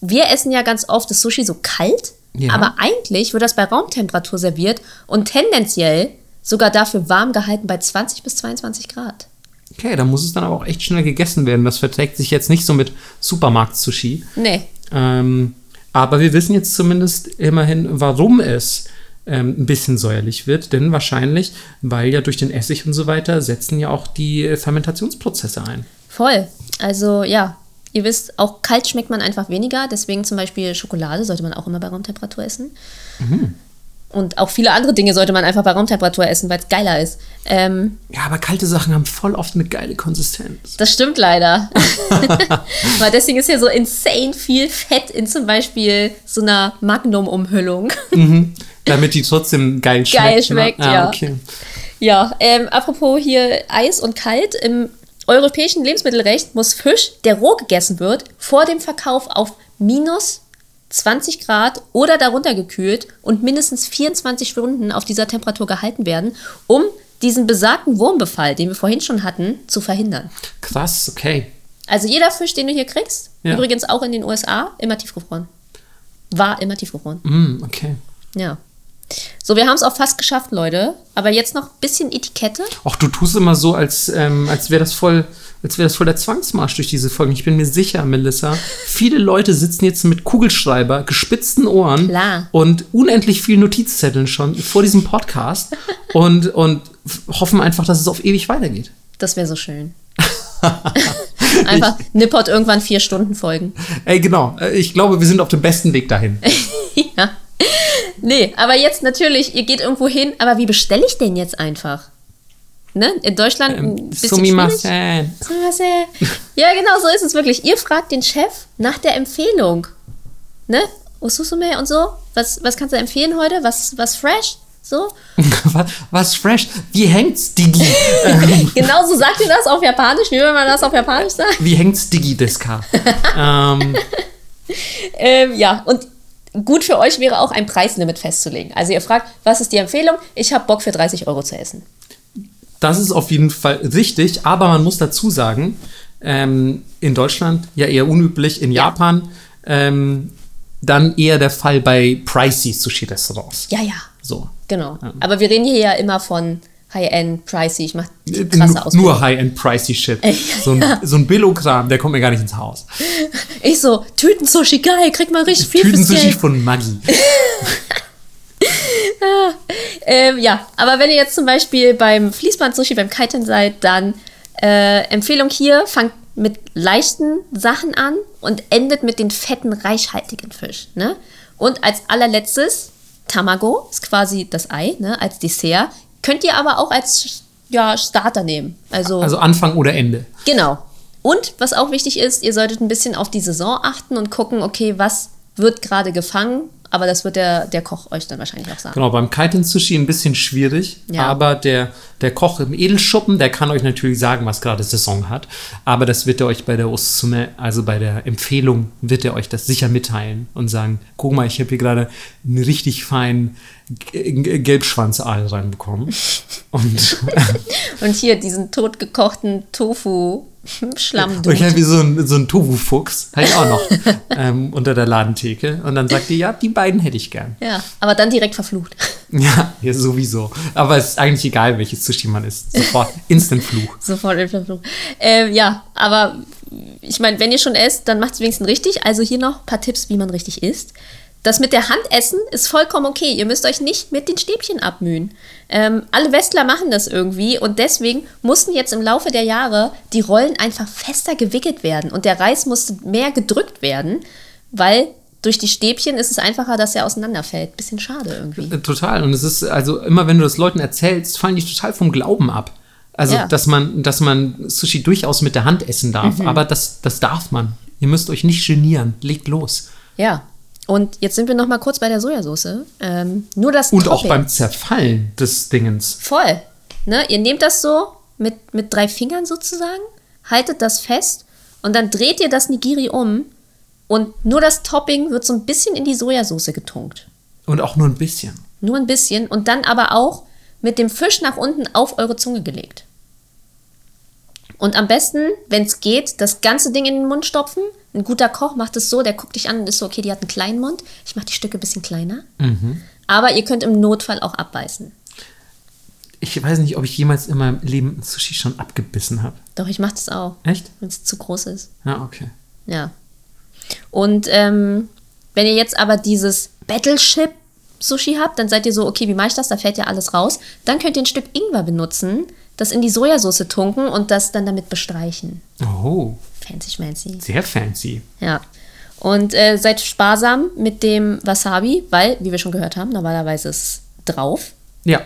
wir essen ja ganz oft das Sushi so kalt, Ja. aber eigentlich wird das bei Raumtemperatur serviert und tendenziell sogar dafür warm gehalten bei 20 bis 22 Grad. Okay, da muss es dann aber auch echt schnell gegessen werden. Das verträgt sich jetzt nicht so mit Supermarkt-Sushi. Nee, Ähm, aber wir wissen jetzt zumindest immerhin, warum es ähm, ein bisschen säuerlich wird. Denn wahrscheinlich, weil ja durch den Essig und so weiter, setzen ja auch die Fermentationsprozesse ein. voll. Also ja, ihr wisst, auch kalt schmeckt man einfach weniger. Deswegen zum Beispiel Schokolade sollte man auch immer bei Raumtemperatur essen. Und auch viele andere Dinge sollte man einfach bei Raumtemperatur essen, weil es geiler ist. Ähm, Ja, aber kalte Sachen haben voll oft eine geile Konsistenz. Das stimmt leider. Weil deswegen ist ja so insane viel Fett in zum Beispiel so einer Magnum-Umhüllung. Damit die trotzdem geil schmeckt. Geil schmeckt, ne? ah, ja. Okay. ja, ähm, apropos hier Eis und Kalt. Im europäischen Lebensmittelrecht muss Fisch, der roh gegessen wird, vor dem Verkauf auf minus 20 Grad oder darunter gekühlt und mindestens 24 Stunden auf dieser Temperatur gehalten werden, um diesen besagten Wurmbefall, den wir vorhin schon hatten, zu verhindern. Krass, okay. Also jeder Fisch, den du hier kriegst, Ja. übrigens auch in den USA, immer tiefgefroren. War immer tiefgefroren. Mm, okay. Ja. So, wir haben es auch fast geschafft, Leute. Aber jetzt noch ein bisschen Etikette. Ach, du tust immer so, als, ähm, als wäre das voll, als wäre das voll der Zwangsmarsch durch diese Folgen. Ich bin mir sicher, Melissa, viele Leute sitzen jetzt mit Kugelschreiber, gespitzten Ohren Klar. und unendlich vielen Notizzetteln schon vor diesem Podcast und, und hoffen einfach, dass es auf ewig weitergeht. Das wäre so schön. Einfach Nippot irgendwann vier Stunden folgen. Ey, genau. Ich glaube, wir sind auf dem besten Weg dahin. ja. Nee, aber jetzt natürlich, ihr geht irgendwo hin, aber wie bestelle ich denn jetzt einfach? Ne? In Deutschland ein Ähm, bisschen Sumimasen. Sumimasen. Ja, genau, so ist es wirklich. Ihr fragt den Chef nach der Empfehlung. Ne? Osusume und so. Was, was kannst du empfehlen heute? Was, was fresh? So? was, was fresh? Wie hängt's, Digi? Genau so sagt ihr das auf Japanisch, wie wenn man das auf Japanisch sagt. Wie hängt's, Digi, Deska? ähm, Ähm, ja, und gut für euch wäre auch ein Preislimit festzulegen. Also ihr fragt, was ist die Empfehlung? Ich habe Bock für 30 Euro zu essen. Das ist auf jeden Fall richtig, aber man muss dazu sagen, ähm, in Deutschland ja eher unüblich, in Ja. Japan ähm, dann eher der Fall bei pricey Sushi-Restaurants. Ja, ja, So. genau. Aber wir reden hier ja immer von High-End, pricey. Ich mache Äh, krasse Nur, Ausbildung. nur High-End pricey Shit. So ein, so ein Billo-Kram, der kommt mir gar nicht ins Haus. Ich so, Tüten-Sushi, geil, kriegt man richtig viel Tüten-Sushi von Maggi. Ähm, ja, aber wenn ihr jetzt zum Beispiel beim Fließband-Sushi, beim Kiten seid, dann äh, Empfehlung hier, fangt mit leichten Sachen an und endet mit den fetten, reichhaltigen Fisch. Ne? Und als allerletztes, Tamago ist quasi das Ei, ne, als Dessert. Könnt ihr aber auch als ja, Starter nehmen. Also, Also Anfang oder Ende. Genau. Und was auch wichtig ist, ihr solltet ein bisschen auf die Saison achten und gucken, okay, was wird gerade gefangen. Aber das wird der, der Koch euch dann wahrscheinlich auch sagen. Genau, beim Kaiten Sushi ein bisschen schwierig, Ja. aber der, der Koch im Edelschuppen, der kann euch natürlich sagen, was gerade Saison hat. Aber das wird er euch bei der Osume, also bei der Empfehlung, wird er euch das sicher mitteilen und sagen, guck mal, ich habe hier gerade einen richtig feinen Gelbschwanzaal reinbekommen. Und Und hier diesen totgekochten Tofu Schlamm ich habe wie so ein, so ein Tofu-Fuchs, habe ich auch noch, ähm, unter der Ladentheke. Und dann sagt ihr, ja, die beiden hätte ich gern. Ja, aber dann direkt verflucht. Ja, ja, sowieso. Aber es ist eigentlich egal, welches Sushi man isst. Sofort Instant-Fluch. Sofort in Verflucht. Ähm, ja, aber ich meine, wenn ihr schon esst, dann macht es wenigstens richtig. Also hier noch ein paar Tipps, wie man richtig isst. Das mit der Hand essen ist vollkommen okay. Ihr müsst euch nicht mit den Stäbchen abmühen. Ähm, alle Westler machen das irgendwie und deswegen mussten jetzt im Laufe der Jahre die Rollen einfach fester gewickelt werden und der Reis musste mehr gedrückt werden, weil durch die Stäbchen ist es einfacher, dass er auseinanderfällt. Bisschen schade irgendwie. Äh, Total. Und es ist, also immer wenn du das Leuten erzählst, fallen die total vom Glauben ab. Also, Ja. dass man, dass man Sushi durchaus mit der Hand essen darf. Mhm. Aber das, das darf man. Ihr müsst euch nicht genieren. Legt los. Ja. Und jetzt sind wir noch mal kurz bei der Sojasauce. Ähm, nur das Und auch Topping. beim Zerfallen des Dingens. Voll. Ne? Ihr nehmt das so mit, mit drei Fingern sozusagen, haltet das fest und dann dreht ihr das Nigiri um und nur das Topping wird so ein bisschen in die Sojasauce getunkt. Und auch nur ein bisschen. Nur ein bisschen und dann aber auch mit dem Fisch nach unten auf eure Zunge gelegt. Und am besten, wenn es geht, das ganze Ding in den Mund stopfen. Ein guter Koch macht es so, der guckt dich an und ist so, okay, die hat einen kleinen Mund. Ich mache die Stücke ein bisschen kleiner. Aber ihr könnt im Notfall auch abbeißen. Ich weiß nicht, ob ich jemals in meinem Leben Sushi schon abgebissen habe. Doch, ich mache das auch, Echt? wenn es zu groß ist. Ja, okay. Ja. Und ähm, wenn ihr jetzt aber dieses Battleship Sushi habt, dann seid ihr so, okay, wie mache ich das? Da fällt ja alles raus. Dann könnt ihr ein Stück Ingwer benutzen, das in die Sojasauce tunken und das dann damit bestreichen. Oh, Fancy schmancy. sehr fancy. Ja. Und äh, seid sparsam mit dem Wasabi, weil, wie wir schon gehört haben, normalerweise ist es drauf. Ja,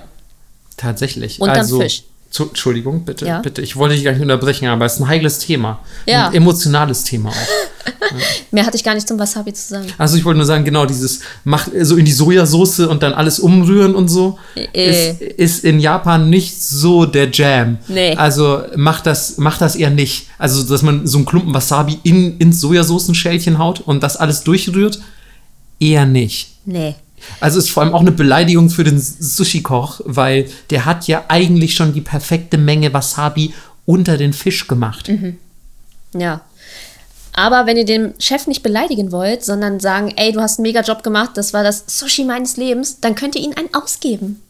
tatsächlich. Und dann also, Fisch. Zu, Entschuldigung, bitte, Ja. bitte. Ich wollte dich gar nicht unterbrechen, aber es ist ein heikles Thema. Ja. Ein emotionales Thema auch. Mehr hatte ich gar nicht zum Wasabi zu sagen. Also ich wollte nur sagen, genau, dieses mach so in die Sojasauce und dann alles umrühren und so, Äh. ist, ist in Japan nicht so der Jam. Nee. Also macht das, macht das eher nicht. Also, dass man so einen Klumpen Wasabi in, ins Sojasaucenschälchen haut und das alles durchrührt, eher nicht. Nee. Also ist vor allem auch eine Beleidigung für den Sushi-Koch, weil der hat ja eigentlich schon die perfekte Menge Wasabi unter den Fisch gemacht. Ja. Aber wenn ihr den Chef nicht beleidigen wollt, sondern sagen, ey, du hast einen mega Job gemacht, das war das Sushi meines Lebens, dann könnt ihr ihn einen ausgeben.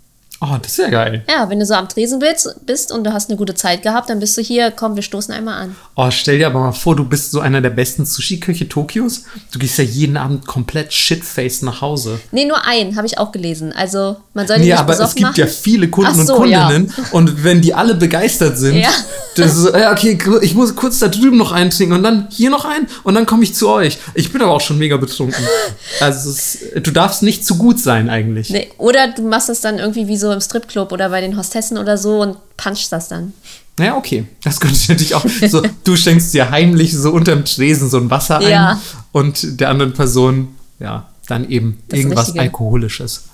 Oh, das ist ja geil. Ja, wenn du so am Tresen bist, bist und du hast eine gute Zeit gehabt, dann bist du hier, komm, wir stoßen einmal an. Oh, stell dir aber mal vor, du bist so einer der besten Sushi-Köche Tokios. Du gehst ja jeden Abend komplett shitfaced nach Hause. Nee, nur einen, habe ich auch gelesen. Also, man soll Nee, nicht aber es gibt machen. ja viele Kunden so, und Kundinnen. Und wenn die alle begeistert sind, Ja. das ist so, ja, okay, ich muss kurz da drüben noch einen trinken und dann hier noch einen und dann komme ich zu euch. Ich bin aber auch schon mega betrunken. Also, ist, du darfst nicht zu gut sein eigentlich. Nee, oder du machst es dann irgendwie wie so im Stripclub oder bei den Hostessen oder so und punchst das dann. Ja, okay. Das könnte ich natürlich auch. So, du schenkst dir heimlich so unterm Tresen so ein Wasser Ja. ein und der anderen Person, ja, dann eben Das irgendwas Richtige. Alkoholisches.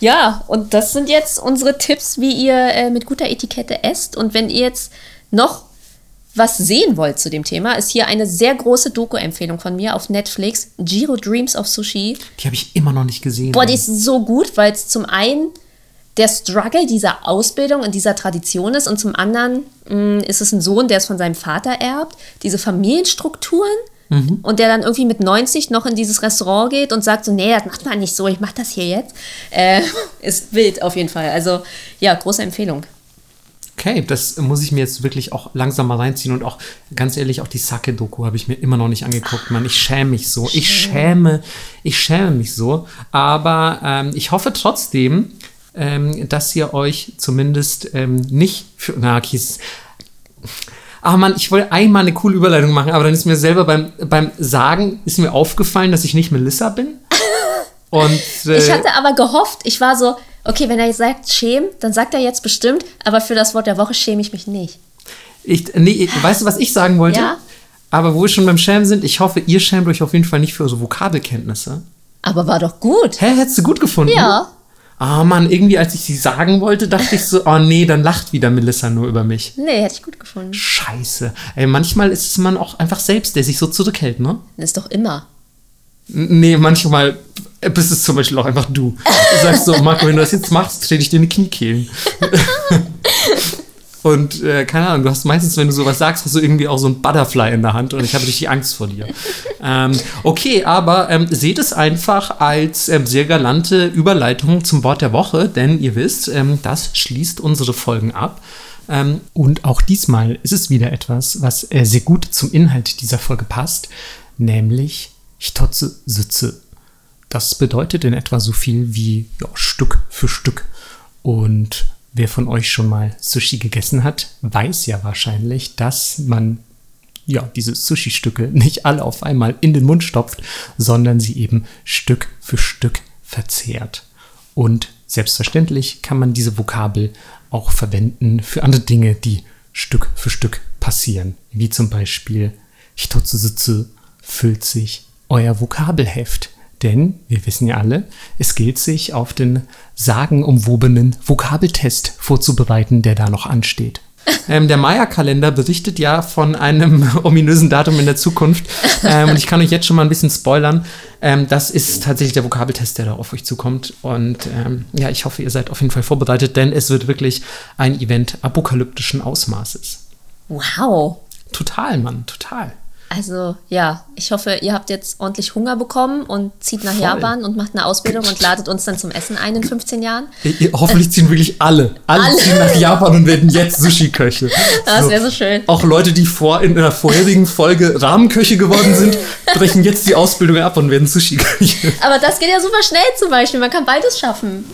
Ja, und das sind jetzt unsere Tipps, wie ihr äh, mit guter Etikette esst. Und wenn ihr jetzt noch was sehen wollt zu dem Thema, ist hier eine sehr große Doku-Empfehlung von mir auf Netflix, Giro Dreams of Sushi. Die habe ich immer noch nicht gesehen. Boah, die ist so gut, weil es zum einen der Struggle dieser Ausbildung und dieser Tradition ist und zum anderen mh, ist es ein Sohn, der es von seinem Vater erbt, diese Familienstrukturen und der dann irgendwie mit 90 noch in dieses Restaurant geht und sagt so, nee, das macht man nicht so, ich mach das hier jetzt. Äh, ist wild auf jeden Fall. Also ja, große Empfehlung. Okay, das muss ich mir jetzt wirklich auch langsam mal reinziehen und auch ganz ehrlich, auch die Sake-Doku habe ich mir immer noch nicht angeguckt, Mann. Ich schäme mich so. Ich schäme, ich schäme mich so. Aber ähm, ich hoffe trotzdem, ähm, dass ihr euch zumindest ähm, nicht für, na, okay, es- Ah Mann, ich wollte einmal eine coole Überleitung machen, aber dann ist mir selber beim, beim Sagen ist mir aufgefallen, dass ich nicht Melissa bin. Und, äh, Ich hatte aber gehofft, ich war so, okay, wenn er jetzt sagt schämen, dann sagt er jetzt bestimmt, aber für das Wort der Woche schäme ich mich nicht. ich, nee, weißt du, was ich sagen wollte? Ja. Aber wo wir schon beim Schämen sind, ich hoffe, ihr schämt euch auf jeden Fall nicht für so Vokabelkenntnisse. Aber war doch gut. Hä, hättest du gut gefunden? Ja. Ah Mann, irgendwie als ich sie sagen wollte, dachte ich so, oh nee, dann lacht wieder Melissa nur über mich. Nee, hätte ich gut gefunden. Scheiße. Ey, manchmal ist es man auch einfach selbst, der sich so zurückhält, ne? Das ist doch immer. Nee, manchmal bist es zum Beispiel auch einfach du. Du sagst so, Marco, wenn du das jetzt machst, trete ich dir in die Kniekehlen. Und äh, keine Ahnung, du hast meistens, wenn du sowas sagst, hast du irgendwie auch so ein Butterfly in der Hand und ich habe richtig Angst vor dir. ähm, okay, aber ähm, seht es einfach als ähm, sehr galante Überleitung zum Wort der Woche, denn ihr wisst, ähm, das schließt unsere Folgen ab. Ähm, und auch diesmal ist es wieder etwas, was äh, sehr gut zum Inhalt dieser Folge passt, nämlich Hitotsu Sitze. Das bedeutet in etwa so viel wie ja, Stück für Stück. Und wer von euch schon mal Sushi gegessen hat, weiß ja wahrscheinlich, dass man ja diese Sushi-Stücke nicht alle auf einmal in den Mund stopft, sondern sie eben Stück für Stück verzehrt. Und selbstverständlich kann man diese Vokabel auch verwenden für andere Dinge, die Stück für Stück passieren. Wie zum Beispiel Hitotsu füllt sich euer Vokabelheft. Denn wir wissen ja alle, es gilt sich auf den sagenumwobenen Vokabeltest vorzubereiten, der da noch ansteht. Ähm, der Maya-Kalender berichtet ja von einem ominösen Datum in der Zukunft. Ähm, und ich kann euch jetzt schon mal ein bisschen spoilern. Ähm, das ist tatsächlich der Vokabeltest, der da auf euch zukommt. Und ähm, ja, ich hoffe, ihr seid auf jeden Fall vorbereitet, denn es wird wirklich ein Event apokalyptischen Ausmaßes. Wow. Total, Mann, total. Also ja, ich hoffe, ihr habt jetzt ordentlich Hunger bekommen und zieht nach Voll. Japan und macht eine Ausbildung und ladet uns dann zum Essen ein in 15 Jahren. Hoffentlich ziehen wirklich alle. Alle, Alle. ziehen nach Japan und werden jetzt Sushi-Köche. Das wäre so schön. Auch Leute, die vor in der vorherigen Folge Rahmenköche geworden sind, brechen jetzt die Ausbildung ab und werden Sushi-Köche. Aber das geht ja super schnell zum Beispiel. Man kann beides schaffen.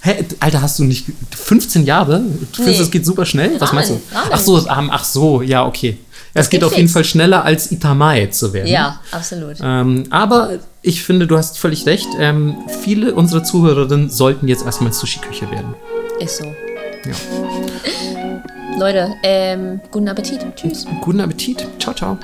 Hä, Alter, hast du nicht 15 Jahre? Du findest, Nee. es geht super schnell? Was meinst du? Ramen. Ach so, Ramen, ach so, ja, okay. Es geht, geht auf jeden fix. Fall schneller als Itamae zu werden. Ja, absolut. Ähm, aber ich finde, du hast völlig recht. Ähm, viele unserer Zuhörerinnen sollten jetzt erstmal Sushi-Küche werden. Ist so. Ja. Leute, ähm, guten Appetit. Tschüss. Guten Appetit. Ciao, ciao.